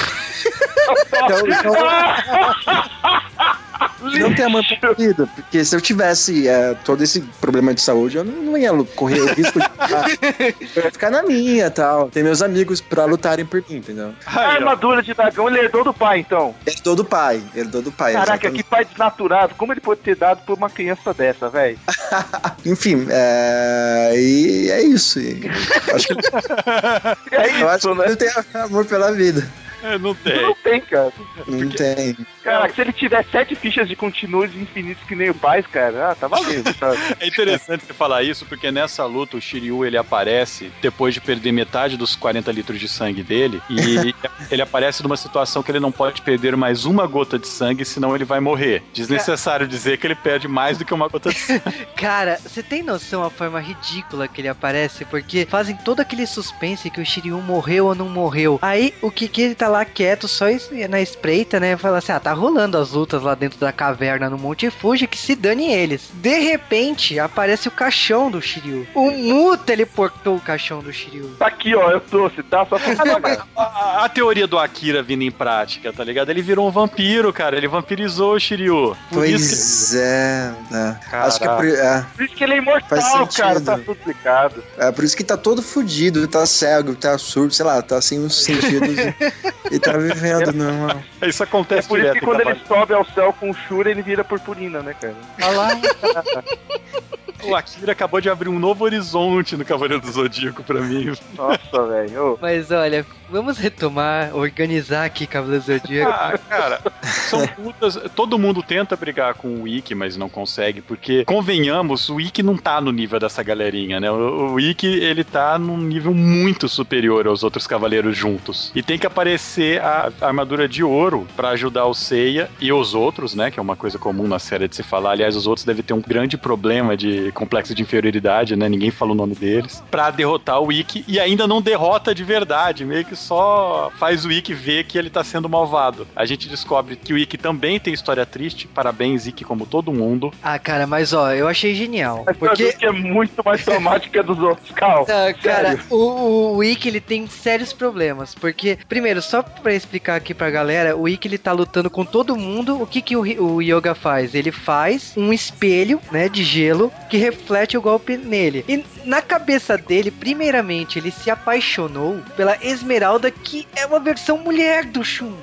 Então, então não tem amor pra vida, porque se eu tivesse é, todo esse problema de saúde, eu não, não ia correr o risco de ficar, eu ia ficar na minha tal. Tem meus amigos pra lutarem por mim, entendeu? A armadura de dragão ele herdou do pai, então. Herdou do pai, herdou do pai. Caraca, exatamente. que pai desnaturado. Como ele pode ter dado pra uma criança dessa, velho? Enfim, é... e é isso. E Acho que, É eu acho isso, que né? não tem amor pela vida. É, não tem. Não tem, cara. Não tem. Caraca, se ele tiver sete fichas de continuos infinitos que nem o pai, cara, ah, tá valendo, sabe? É interessante você falar isso, porque nessa luta o Shiryu ele aparece depois de perder metade dos 40 litros de sangue dele, e ele aparece numa situação que ele não pode perder mais uma gota de sangue, senão ele vai morrer. Desnecessário dizer que ele perde mais do que uma gota de sangue. Cara, você tem noção a forma ridícula que ele aparece? Porque fazem todo aquele suspense que o Shiryu morreu ou não morreu. Aí o Kiki ele tá lá quieto, só na espreita, né? Fala assim: ah, tá rolando as lutas lá dentro da caverna no Monte Fuji, que se dane eles. De repente aparece o caixão do Shiryu. O Mu teleportou o caixão do Shiryu. Tá aqui, ó, eu trouxe, tá? Só pra. A, a teoria do Akira vindo em prática, tá ligado? Ele virou um vampiro, cara. Ele vampirizou o Shiryu. Por isso Pois é, né? Caraca. Acho que é por, é, Por isso que ele é imortal, cara, tá tudo explicado. é por isso que tá todo fudido, tá cego, tá surdo, sei lá, tá sem os sentidos. E tá vivendo normal. Isso É acontece por isso direto. que quando ele sobe ao céu com o Shura, ele vira purpurina, né, cara? Olha lá. O Akira acabou de abrir um novo horizonte no Cavaleiro do Zodíaco pra mim. Nossa, velho. Mas olha, vamos retomar, organizar aqui Cavaleiro do Zodíaco. Ah, cara, são lutas. Todo mundo tenta brigar com o Ikki, mas não consegue, porque, convenhamos, o Ikki não tá no nível dessa galerinha, né? O, o Ikki, ele tá num nível muito superior aos outros cavaleiros juntos. E tem que aparecer a armadura de ouro pra ajudar o Seiya e os outros, né? Que é uma coisa comum na série de se falar. Aliás, os outros devem ter um grande problema de complexo de inferioridade, né? Ninguém fala o nome deles. Pra derrotar o Ikki e ainda não derrota de verdade, meio que só faz o Ikki ver que ele tá sendo malvado. A gente descobre que o Ikki também tem história triste. Parabéns, Ikki, como todo mundo. Ah, cara, mas ó, eu achei genial. Essa Porque que é muito mais traumática dos outros, Cal. Ah, cara, o, o Ikki ele tem sérios problemas, porque primeiro, só pra explicar aqui pra galera, o Ikki ele tá lutando com todo mundo. O que que o, o Yoga faz? Ele faz um espelho, né, de gelo que reflete o golpe nele. E na cabeça dele, primeiramente, ele se apaixonou pela Esmeralda, que é uma versão mulher do Shun.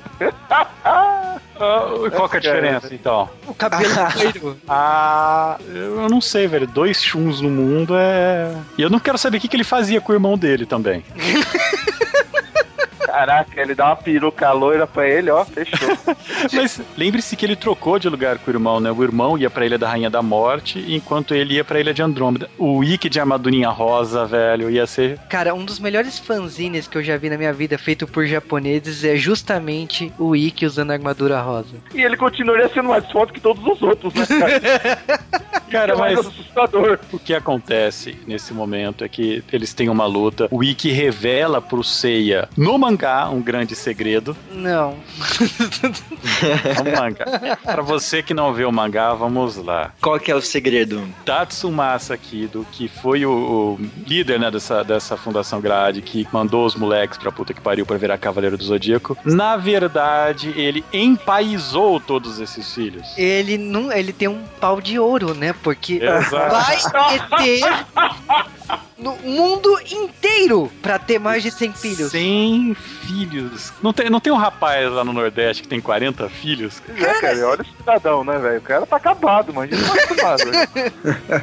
Ah, qual que é a diferença, então? O cabelo loiro. Ah, eu não sei, velho. Dois chuns no mundo é. E eu não quero saber o que, que ele fazia com o irmão dele também. Caraca, ele dá uma peruca loira pra ele, ó, fechou. Mas lembre-se que ele trocou de lugar com o irmão, né? O irmão ia pra Ilha da Rainha da Morte, enquanto ele ia pra Ilha de Andrômeda. O Ikki de armadurinha rosa, velho, ia ser. Cara, um dos melhores fanzines que eu já vi na minha vida, feito por japoneses, é justamente o Ikki usando a armadura rosa. E ele continuaria sendo mais forte que todos os outros, né, cara? Cara, é mais mas assustador. o que acontece nesse momento é que eles têm uma luta. O Ikki revela pro Seiya, no mangá, um grande segredo. Não. É um mangá. pra você que não vê o mangá, vamos lá. Qual que é o segredo? Tatsumasa Kido, que foi o, o líder né, dessa, dessa fundação grade, que mandou os moleques pra puta que pariu pra virar Cavaleiro do Zodíaco, na verdade, ele empaizou todos esses filhos. Ele não, ele tem um pau de ouro, né? Porque Exato. vai ter no mundo inteiro pra ter mais de 100 filhos. 100 filhos. Não tem, não tem um rapaz lá no Nordeste que tem 40 filhos? É, cara, olha esse cidadão, né, velho? O cara tá acabado, imagina tá acostumado. velho.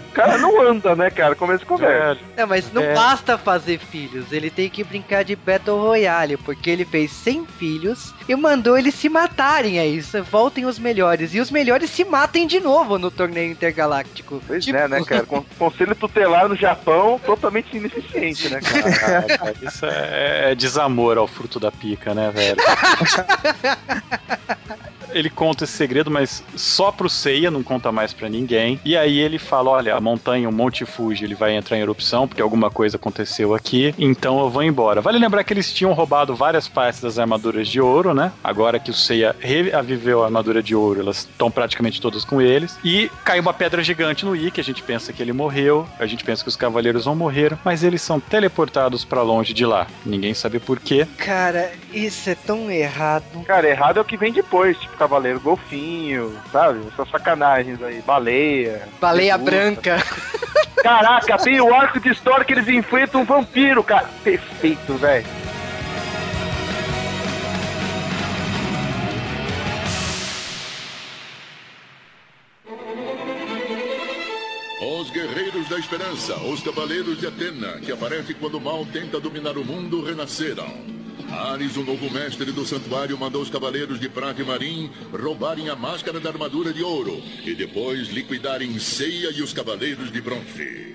O cara não anda, né, cara? Começa conversa. Não, mas não É. basta fazer filhos, ele tem que brincar de Battle Royale, porque ele fez 100 filhos e mandou eles se matarem aí. isso, Voltem os melhores. E os melhores se matem de novo no torneio intergaláctico. Pois Tipo, é, né, cara? Con- Conselho tutelar no Japão, totalmente ineficiente, né, cara? Isso é, é desamor ao fruto da pica, né, velho? Ele conta esse segredo, mas só pro Seiya, não conta mais pra ninguém. E aí ele fala: olha, a montanha, o Monte Fuji, ele vai entrar em erupção, porque alguma coisa aconteceu aqui, então eu vou embora. Vale lembrar que eles tinham roubado várias partes das armaduras de ouro, né? Agora que o Seiya reaviveu a armadura de ouro, elas estão praticamente todas com eles. E caiu uma pedra gigante no Ikki, a gente pensa que ele morreu, a gente pensa que os cavaleiros vão morrer, mas eles são teleportados pra longe de lá. Ninguém sabe por quê. Cara, isso é tão errado. Cara, errado é o que vem depois, tipo Cavaleiro Golfinho, sabe? Essas sacanagens aí, baleia. Baleia medusa. branca. Caraca, tem o arco de história que eles enfrentam um vampiro, cara. Perfeito, velho. Os Guerreiros da Esperança, os Cavaleiros de Atena, que aparecem quando o mal tenta dominar o mundo, renasceram. Ares, o novo mestre do santuário, mandou os Cavaleiros de Prata e Marim roubarem a máscara da armadura de ouro e depois liquidarem Ceia e os Cavaleiros de Bronze.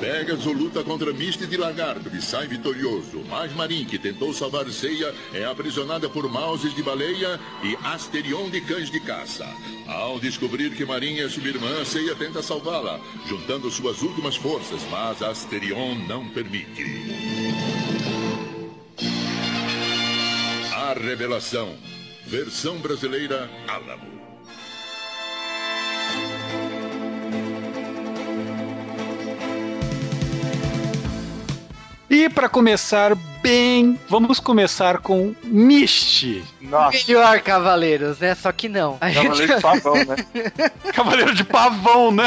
Pegasus luta contra Misty de Lagarto e sai vitorioso, mas Marin, que tentou salvar Ceia, é aprisionada por Mauses de Baleia e Asterion de Cães de Caça. Ao descobrir que Marin é sua irmã, Ceia tenta salvá-la, juntando suas últimas forças, mas Asterion não permite. A Revelação, versão brasileira Álamo. E para começar bem, vamos começar com Misty. Nossa, Melhor Cavaleiros, né? Só que não. A gente- Cavaleiro de Pavão, né? Cavaleiro de pavão, né?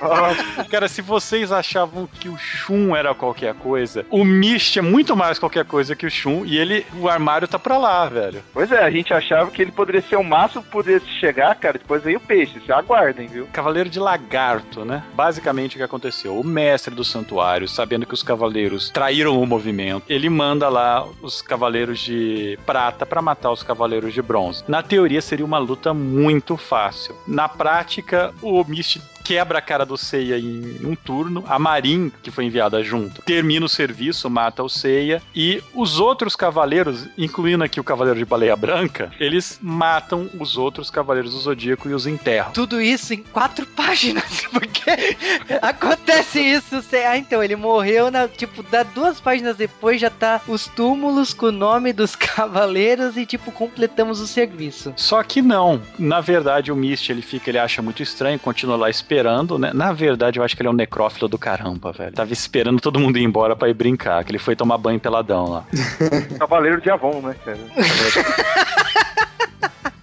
Nossa, Cara, se vocês achavam que o Shun era qualquer coisa, o Misty é muito mais qualquer coisa que o Shun e ele, o armário tá pra lá, velho. Pois é, a gente achava que ele poderia ser o máximo que pudesse chegar, cara. Depois veio o peixe. Se aguardem, viu? Cavaleiro de Lagarto, né? Basicamente o que aconteceu? O mestre do santuário, sabendo que os cavaleiros traíram o movimento, ele manda lá os cavaleiros de prata pra matar os cavaleiros de bronze. Na teoria seria uma luta muito fácil. Na prática, o Mist quebra a cara do Seiya em um turno, a Marin, que foi enviada junto, termina o serviço, mata o Seiya, e os outros cavaleiros, incluindo aqui o Cavaleiro de Baleia Branca, eles matam os outros cavaleiros do Zodíaco e os enterram. Tudo isso em quatro páginas, porque acontece isso. Você... Ah, então, ele morreu na. Tipo, dá duas páginas depois já tá os túmulos com o nome dos cavaleiros e, tipo, completamos o serviço. Só que não. Na verdade, o Mist, ele fica, ele acha muito estranho, continua lá esperando, né? Na verdade, eu acho que ele é um necrófilo do caramba, velho. Tava esperando todo mundo ir embora pra ir brincar, que ele foi tomar banho peladão lá. Cavaleiro de Avon, né, cara?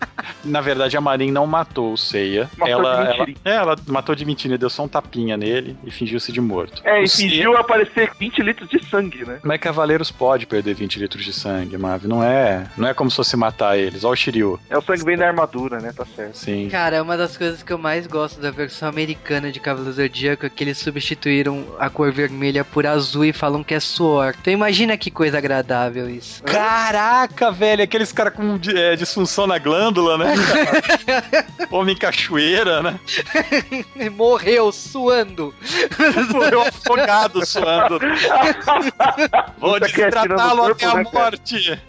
Na verdade, a Marin não matou o Seiya. Matou ela, de ela, é, ela matou de mentira, deu só um tapinha nele e fingiu-se de morto. É, O e Seiya- fingiu aparecer 20 litros de sangue, né? Mas Cavaleiros pode perder 20 litros de sangue, Mavi. Não é, não é como se fosse matar eles. Olha o Shiryu. É o sangue vem da armadura, né? Tá certo. Sim. Cara, uma das coisas que eu mais gosto da versão americana de Cavaleiros Zodíaco é que eles substituíram a cor vermelha por azul e falam que é suor. Então imagina que coisa agradável isso. Caraca, velho, aqueles caras com é, disfunção na glândula, né? Homem cachoeira, né? Morreu suando. Morreu afogado suando. Vou desidratá-lo até a né, cara? morte.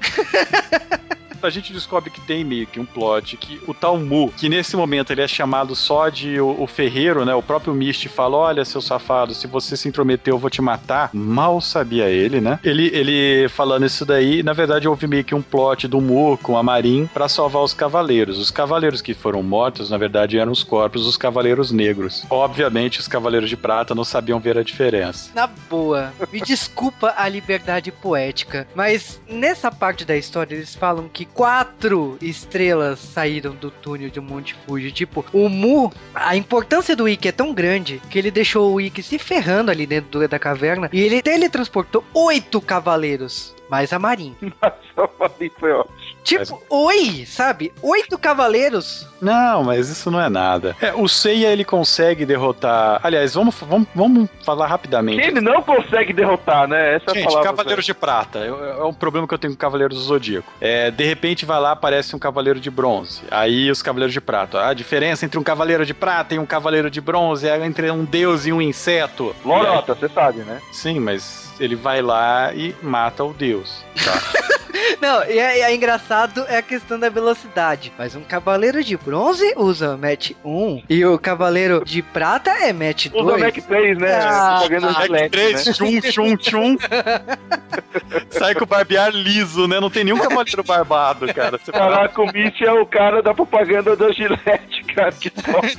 A gente descobre que tem meio que um plot que o tal Mu, que nesse momento ele é chamado só de o, o ferreiro, né? O próprio Mist fala: Olha, seu safado, se você se intrometer, eu vou te matar. Mal sabia ele, né? Ele, ele falando isso daí, na verdade, houve meio que um plot do Mu com a Marin pra salvar os cavaleiros. Os cavaleiros que foram mortos, na verdade, eram os corpos dos cavaleiros negros. Obviamente, os cavaleiros de prata não sabiam ver a diferença. Na boa, me desculpa a liberdade poética, mas nessa parte da história eles falam que quatro estrelas saíram do túnel de Monte Fuji. Tipo, o Mu, a importância do Ikki é tão grande que ele deixou o Ikki se ferrando ali dentro da caverna e ele teletransportou oito cavaleiros. Mais a Marin. Só falei, foi ótimo. Tipo, oi, sabe? Oito cavaleiros. Não, mas isso não é nada. É, o Seiya ele consegue derrotar. Aliás, vamos, vamos, vamos falar rapidamente. Ele não consegue derrotar, né? Essa é a Gente, palavra. Cavaleiros de Prata. É, é um problema que eu tenho com Cavaleiros do Zodíaco. É, de repente vai lá, aparece um Cavaleiro de Bronze. Aí os Cavaleiros de Prata. A diferença entre um Cavaleiro de Prata e um Cavaleiro de Bronze é entre um deus e um inseto. Lorota, você sabe, né? Sim, mas ele vai lá e mata o deus. Tá? Não, e é, é engraçado é a questão da velocidade. Mas um cavaleiro de bronze usa match 1 e o cavaleiro de prata é match 2. Usa Mac 3, né? Ah, Propaganda de Hack LED, 3, né? tchum, tchum, tchum. Sai com o barbear liso, né? Não tem nenhum cavaleiro barbado, cara. Você fala, Caraca, o Mitch é o cara da propaganda da Gillette, cara. Que top.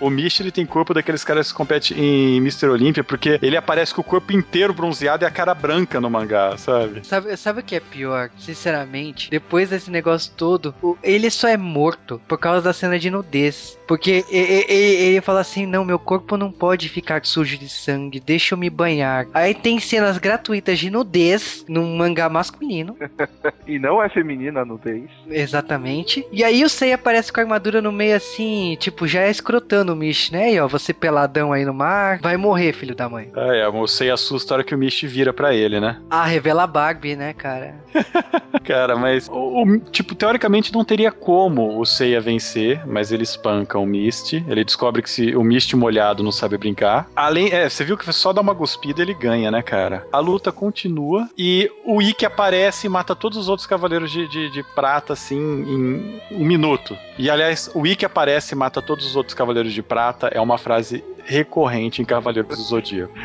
O Mish ele tem corpo daqueles caras que competem em Mr. Olympia, porque ele aparece com o corpo inteiro bronzeado e a cara branca no mangá, sabe? Sabe, sabe o que é pior? Sinceramente, depois desse negócio todo, ele só é morto por causa da cena de nudez. Porque e- e- e- ele fala assim: não, meu corpo não pode ficar sujo de sangue, deixa eu me banhar. Aí tem cenas gratuitas de nudez num mangá masculino. E não é feminina a nudez. Exatamente. E aí o Sei aparece com a armadura no meio assim, tipo, já é escrotando o Mish, né? E ó, você peladão aí no mar, vai morrer, filho da mãe. Ah, é, o Sei assusta a hora que o Mish vira pra ele, né? Ah, revela a Barbie, né, cara? Cara, mas, o, tipo, teoricamente não teria como o Seiya vencer, mas ele espanca o Misty. Ele descobre que se o Misty molhado não sabe brincar. Além, é, você viu que só dá uma cuspida ele ganha, né, cara? A luta continua e o Ikki aparece e mata todos os outros cavaleiros de, de, de prata, assim, em um minuto. E, aliás, o Ikki aparece e mata todos os outros Cavaleiros de Prata é uma frase recorrente em Cavaleiros do Zodíaco.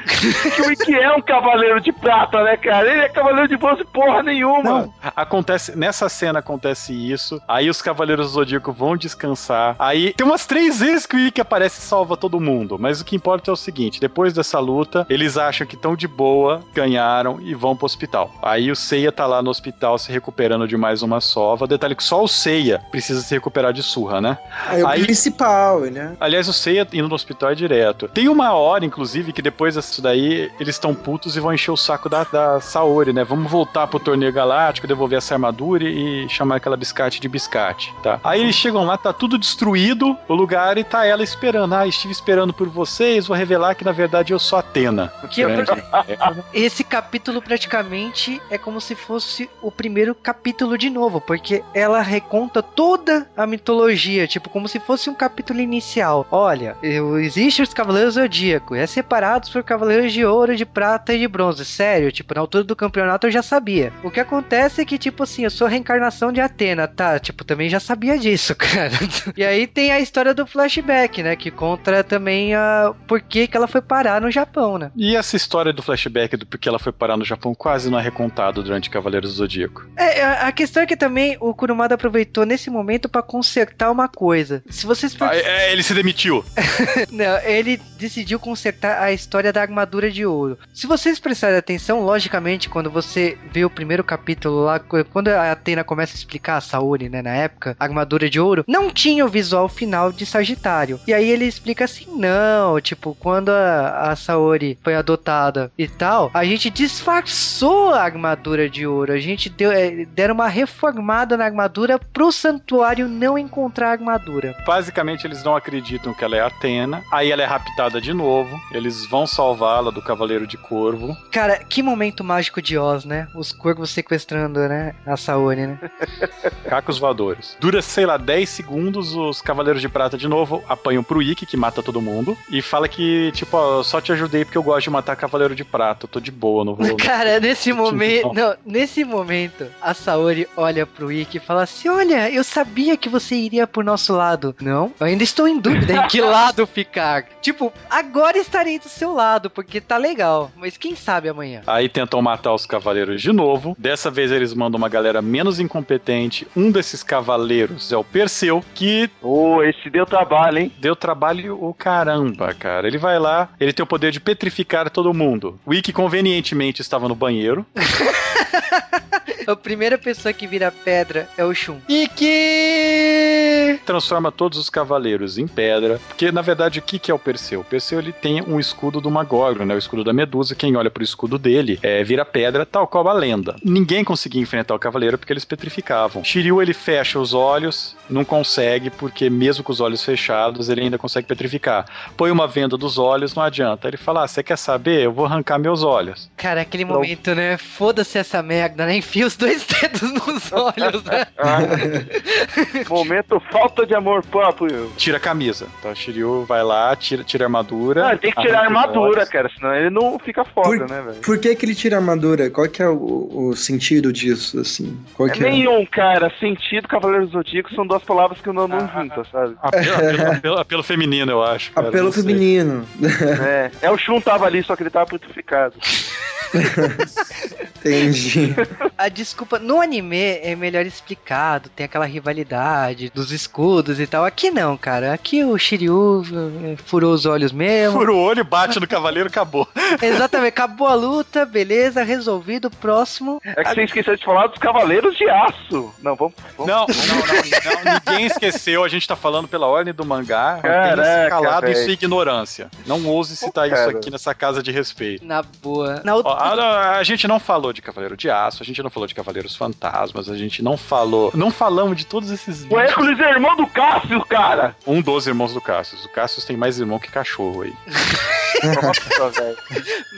Que o é um cavaleiro de prata, né, cara? Ele é cavaleiro de bronze porra nenhuma. Não, acontece, nessa cena acontece isso, aí os Cavaleiros do Zodíaco vão descansar, aí tem umas três vezes que o Ikki aparece e salva todo mundo, mas o que importa é o seguinte, depois dessa luta, eles acham que estão de boa, ganharam e vão pro hospital. Aí o Seiya tá lá no hospital se recuperando de mais uma sova, detalhe que só o Seiya precisa se recuperar de surra, né? Aí o Aí- principal, né? Aliás, o Seiya indo no hospital é direto. Tem uma hora, inclusive, que depois disso daí, eles estão putos e vão encher o saco da, da Saori, né? Vamos voltar pro torneio galáctico, devolver essa armadura e chamar aquela biscate de biscate, tá? Aí eles chegam lá, tá tudo destruído, o lugar, e tá ela esperando. Ah, estive esperando por vocês, vou revelar que na verdade eu sou Atena. Que eu-. Esse capítulo praticamente é como se fosse o primeiro capítulo de novo, porque ela reconta toda a mitologia, tipo, como se fosse um capítulo inicial. Olha, eu, existe os Cavaleiros Zodíaco, é separados por Cavaleiros de Ouro, de Prata e de Bronze. Sério, tipo, na altura do campeonato eu já sabia. O que acontece é que, tipo assim, eu sou a reencarnação de Atena, tá? Tipo, também já sabia disso, cara. e aí tem a história do flashback, né? Que conta também a por que que ela foi parar no Japão, né? E essa história do flashback do porque ela foi parar no Japão quase não é recontado durante Cavaleiros do Zodíaco. É, a questão é que também o Kurumada aproveitou nesse momento pra consertar uma coisa. Se vocês Ah, é, ele se demitiu. Não, ele decidiu consertar a história da armadura de ouro. Se vocês prestarem atenção, logicamente, quando você vê o primeiro capítulo lá, qu- quando a Atena começa a explicar a Saori, né, na época, a armadura de ouro, não tinha o visual final de Sagitário. E aí ele explica assim: não, tipo, quando a, a Saori foi adotada e tal, a gente disfarçou a armadura de ouro. A gente deu, é, deram uma reformada na armadura pro santuário não encontrar a armadura. Basicamente, eles não acreditam que ela é Atena. Aí ela é raptada de novo. Eles vão salvá-la do Cavaleiro de Corvo. Cara, que momento mágico de Oz, né? Os corvos sequestrando, né? A Saori, né? Cacos voadores. Dura, sei lá, 10 segundos. Os Cavaleiros de Prata de novo apanham pro Ikki, que mata todo mundo. E fala que, tipo, ó, só te ajudei porque eu gosto de matar Cavaleiro de Prata. Eu tô de boa, não vou. Cara, nesse momento. Não. Não, nesse momento, a Saori olha pro Ikki e fala assim: Olha, eu sabia que você iria pro nosso lado. Não, eu ainda estou em dúvida em que lado ficar. Tipo, agora estarei do seu lado, porque tá legal. Mas quem sabe amanhã? Aí tentam matar os cavaleiros de novo. Dessa vez eles mandam uma galera menos incompetente. Um desses cavaleiros é o Perseu, que Ô, esse deu trabalho, hein? deu trabalho o caramba, cara. Ele vai lá, ele tem o poder de petrificar todo mundo. O Ikki convenientemente estava no banheiro. A primeira pessoa que vira pedra é o Shun. Ikki! Transforma todos os cavaleiros em pedra. Porque, na verdade, o que, que é o Perseu? O Perseu ele tem um escudo do Magogro, né? O escudo da Medusa. Quem olha pro escudo dele é, vira pedra, tal qual a lenda. Ninguém conseguia enfrentar o cavaleiro porque eles petrificavam. Shiryu ele fecha os olhos, não consegue, porque mesmo com os olhos fechados, ele ainda consegue petrificar. Põe uma venda dos olhos, não adianta. Ele fala: ah, você quer saber? Eu vou arrancar meus olhos. Cara, aquele momento, né? Foda-se essa merda, né? Enfia os dois dedos nos olhos, né? Momento falta de amor próprio. Tira a camisa. Então, Shiryu vai lá, tira, tira a armadura. Não, ele tem que tirar a armadura, olhos. cara, senão ele não fica foda, Por- né, velho? Por que, que ele tira a armadura? Qual que é o, o sentido disso, assim? Qual É que é? nenhum, cara. Sentido, Cavaleiro do Zodíaco são duas palavras que não andam juntas, sabe? Apelo, apelo- apelo- apelo feminino, eu acho. cara, Apelo não feminino. É, é o Shun tava ali, só que ele tava petrificado. Entendi. A desculpa, no anime é melhor explicado, tem aquela rivalidade dos escudos e tal. Aqui não, cara. Aqui o Shiryu eh, furou os olhos mesmo. Fura o olho, bate no cavaleiro, acabou. Exatamente, acabou a luta, beleza, resolvido, próximo. É que você esqueceu de falar dos Cavaleiros de Aço. Não, vamos. vamos... Não, não, não, não, ninguém esqueceu, a gente tá falando pela ordem do mangá. Caraca, calado em velho. sua ignorância. Não ouse citar Pô, isso aqui nessa casa de respeito. Na boa. Na outra. A, a- a gente não falou de Cavaleiro de Aço, a gente não falou de Cavaleiros Fantasmas, a gente não falou. Não falamos de todos esses O. Hércules é irmão do Cássio, cara! Um dos irmãos do Cassius. O Cassius tem mais irmão que cachorro aí. Nossa, velho.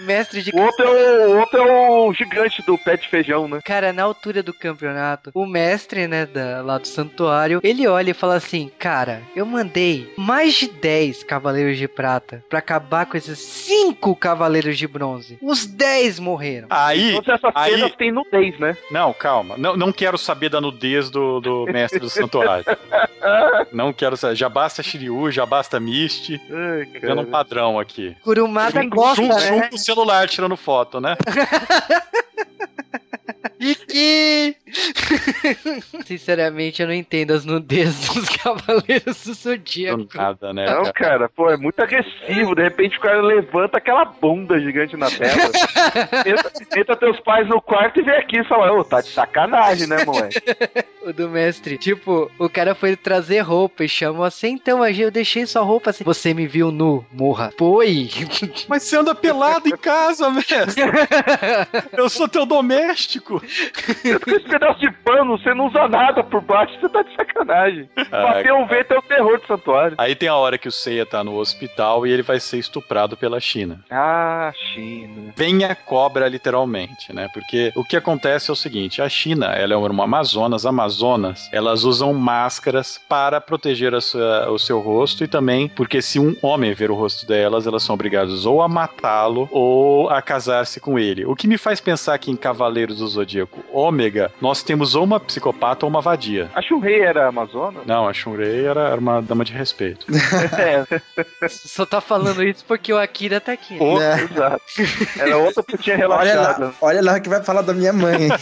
Mestre de O outro, é o, o outro é o gigante do pé de feijão, né? Cara, na altura do campeonato, o mestre, né, da, lá do santuário, ele olha e fala assim: Cara, eu mandei mais de 10 cavaleiros de prata pra acabar com esses 5 cavaleiros de bronze. Os 10 morreram. Aí, Todas essas aí- cenas tem nudez, né? não, calma. Não, não quero saber da nudez do, do mestre do santuário. Não quero saber. Já basta Shiryu, já basta Mist. Ai, Vendo um padrão aqui. Kurumada Zoom, gosta, zoom né? com o celular tirando foto, né? Iki! Sinceramente, eu não entendo as nudezes dos cavaleiros do Do Zodíaco. nada, né? Não, cara? pô, é muito agressivo. De repente o cara levanta aquela bunda gigante na tela. entra, entra teus pais no quarto e vem aqui e fala, ô, tá de sacanagem, né, moleque? O do mestre. Tipo, o cara foi trazer roupa e chamou assim, então, eu deixei sua roupa assim. Você me viu nu, morra. Foi. Mas você anda pelado em casa, mestre. Eu sou teu doméstico. Pedaço de pano, você não usa nada por baixo, você tá de sacanagem. Ah, Bater um vento é o terror do santuário. Aí tem a hora que o Seiya tá no hospital e ele vai ser estuprado pela China. Ah, China. Vem a cobra, literalmente, né? Porque o que acontece é o seguinte: a China, ela é uma Amazonas. Amazonas, elas usam máscaras para proteger sua- o seu rosto e também porque se um homem ver o rosto delas, elas são obrigadas ou a matá-lo ou a casar-se com ele. O que me faz pensar que em Cavaleiros do Zodíaco Ômega, nós temos ou uma psicopata ou uma vadia. A Shunrei era Amazona? Não, a Shunrei era, era uma dama de respeito. é, Só tá falando isso porque o Akira tá aqui. Ô, É. exato. Era outra putinha Olha relaxada. lá, olha lá o que vai falar da minha mãe.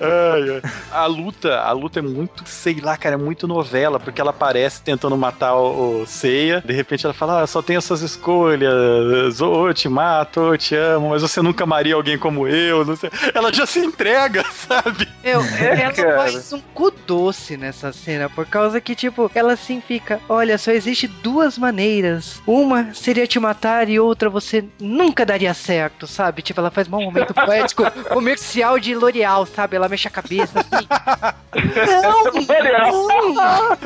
Ai, ai. A luta, a luta é muito, sei lá, cara, é muito novela, porque ela aparece tentando matar o, o Seiya, de repente ela fala, ah, só tem essas escolhas, ou eu te mato, ou eu te amo, mas você nunca amaria alguém como eu, não sei. Ela já se entrega, sabe? Eu, É, ela cara. faz um cu doce nessa cena, por causa que, tipo, ela assim fica: olha, só existe duas maneiras. Uma seria te matar e outra você nunca daria certo, sabe? Tipo, ela faz um momento poético comercial de L'Oreal, sabe? Ela mexe a cabeça assim. não, não.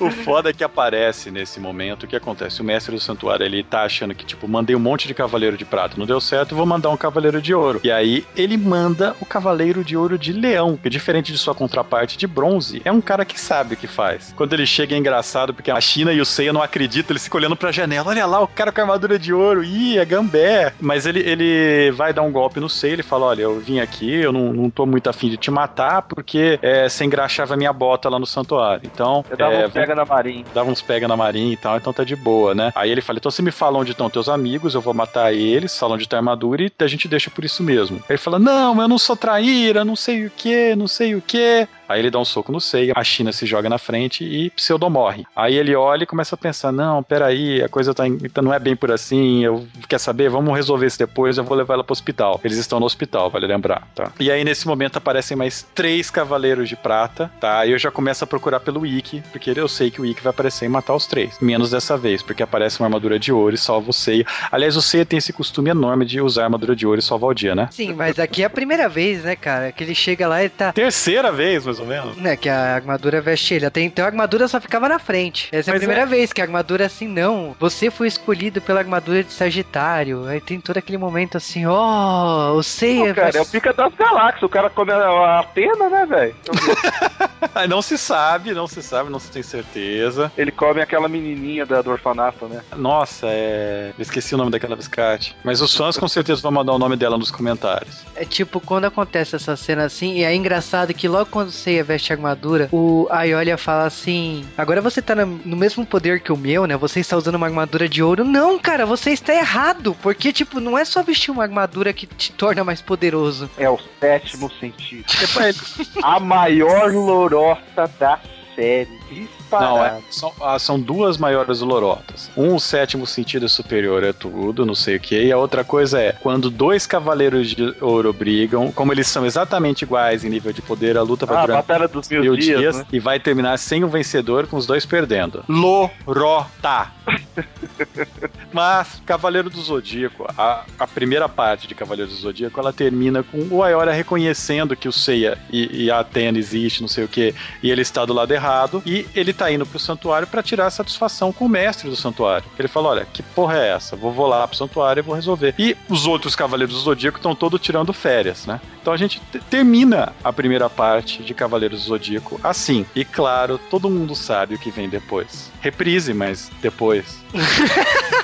O foda é que aparece nesse momento, o que acontece? O mestre do santuário, ele tá achando que, tipo, mandei um monte de cavaleiro de prata, não deu certo, vou mandar um cavaleiro de ouro. E aí, ele manda o cavaleiro de ouro de leão, que diferente de sua contraparte de bronze, é um cara que sabe o que faz. Quando ele chega é engraçado, porque a China e o Seiya não acreditam, eles ficam olhando pra janela, olha lá, o cara com a armadura de ouro, ih, é gambé. Mas ele, ele vai dar um golpe no Seiya, ele fala, olha, eu vim aqui, eu não, não tô muito afim de te matar, porque é, você engraxava minha bota lá no santuário. Então, Eu dava é, um pega na marinha. dava uns pega na marinha e tal, então tá de boa, né? Aí ele fala, então você me fala onde estão teus amigos, eu vou matar eles, fala onde tá a armadura e a gente deixa por isso mesmo. Aí ele fala, não, eu não sou traíra, não sei o que, não sei o que. Aí ele dá um soco no Seiya, a China se joga na frente e Pseudo morre. Aí ele olha e começa a pensar, não, peraí, a coisa tá, tá- não é bem por assim, eu quer saber, vamos resolver isso depois, eu vou levar ela pro hospital. Eles estão no hospital, vale lembrar, tá? E aí nesse momento aparecem mais três cavaleiros de prata, tá? E eu já começo a procurar pelo Ikki, porque eu sei que o Ikki vai aparecer e matar os três. Menos dessa vez, porque aparece uma armadura de ouro e salva o Seiya. Aliás, o Seiya tem esse costume enorme de usar armadura de ouro e salvar o dia, né? Sim, mas aqui é a primeira vez, né, cara? Que ele chega lá e tá. Terceira vez, mais ou menos. Né, que a armadura veste ele. Até então a armadura só ficava na frente. Essa é a Mas primeira vez que a armadura é assim, não. Você foi escolhido pela armadura de Sagitário. Aí tem todo aquele momento assim, ó, o Seiya. Cara, é o pica das galáxias. O cara come a, a Atena, né, velho? Não se sabe, não se sabe, não se tem certeza. Ele come aquela menininha da, do orfanato, né? Nossa, é. eu Esqueci o nome daquela biscate. Mas os fãs com certeza vão mandar o nome dela nos comentários. É tipo, quando acontece essa cena assim, e é engraçado que logo quando o Seiya veste armadura, o Aiolia fala assim: Agora você tá no, mesmo poder que o meu, né? Você está usando uma armadura de ouro. Não, cara, você está errado. Porque, tipo, não é só vestir uma armadura que te torna mais poderoso. É o sétimo sentido. Depois, A maior lorota da série. Não, é, são, ah, são duas maiores lorotas. Um, o sétimo sentido superior é tudo, não sei o que. E a outra coisa é, quando dois cavaleiros de ouro brigam, como eles são exatamente iguais em nível de poder, a luta vai Ah, a durar batalha dos mil, mil dias, dias né? e vai terminar sem o vencedor, com os dois perdendo. Lorota! Mas, Cavaleiro do Zodíaco, a, a primeira parte de Cavaleiro do Zodíaco, ela termina com o Ayora reconhecendo que o Seiya e, e a Atena existe, não sei o que, e ele está do lado errado, e E ele tá indo pro santuário para tirar satisfação com o mestre do santuário. Ele fala: olha, que porra é essa? Vou, vou lá pro santuário e vou resolver. E os outros cavaleiros do Zodíaco estão todos tirando férias, né? Então a gente termina a primeira parte de Cavaleiros do Zodíaco assim. E claro, todo mundo sabe o que vem depois. Reprise, mas depois.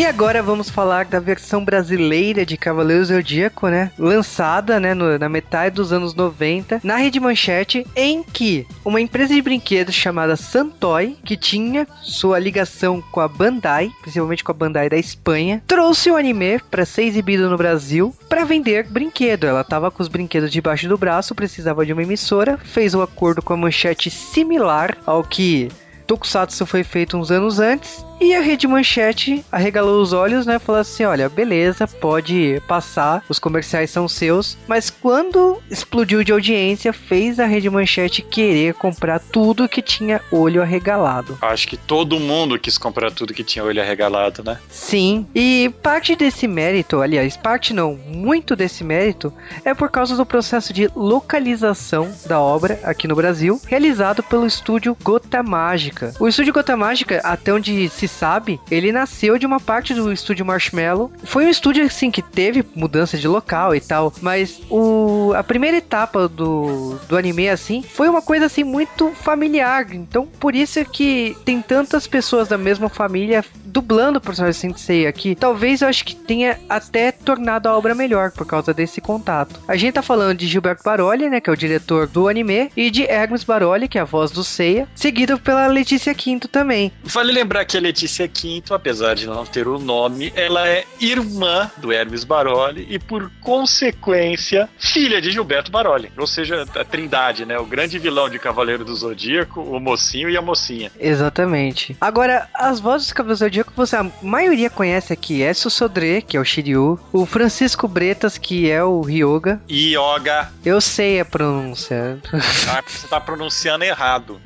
E agora vamos falar da versão brasileira de Cavaleiros do Zodíaco, né? Lançada, né, no, na metade dos anos 90, na Rede Manchete, em que uma empresa de brinquedos chamada Santoy, que tinha sua ligação com a Bandai, principalmente com a Bandai da Espanha, trouxe o anime para ser exibido no Brasil para vender brinquedo. Ela tava com os brinquedos debaixo do braço, precisava de uma emissora, fez um acordo com a Manchete similar ao que Tokusatsu foi feito uns anos antes e a Rede Manchete arregalou os olhos, né? Falou assim: olha, beleza, pode passar, os comerciais são seus. Mas quando explodiu de audiência, fez a Rede Manchete querer comprar tudo que tinha olho arregalado. Acho que todo mundo quis comprar tudo que tinha olho arregalado, né? Sim, e parte desse mérito, aliás, parte não, muito desse mérito, é por causa do processo de localização da obra aqui no Brasil, realizado pelo estúdio Gota Mágica. O estúdio Gota Mágica, até onde se sabe, ele nasceu de uma parte do estúdio Marshmallow. Foi um estúdio assim que teve mudança de local e tal, mas o a primeira etapa do, do anime assim foi uma coisa assim muito familiar. Então, por isso é que tem tantas pessoas da mesma família dublando o personagem Sensei aqui. Talvez eu acho que tenha até tornado a obra melhor por causa desse contato. A gente tá falando de Gilberto Baroli, né, que é o diretor do anime, e de Hermes Baroli, que é a voz do Seiya, seguido pela Letícia Quinto também. Vale lembrar que a Letícia Quinto, apesar de não ter o nome, ela é irmã do Hermes Baroli e, por consequência, filha de Gilberto Baroli. Ou seja, a trindade, né? O grande vilão de Cavaleiro do Zodíaco, o mocinho e a mocinha. Exatamente. Agora, as vozes do Cavaleiro do Zodíaco, você, a maioria conhece aqui é Sodré, que é o Shiryu, o Francisco Bretas, que é o Ryoga. Yoga. Eu sei a pronúncia. Ah, você tá pronunciando errado.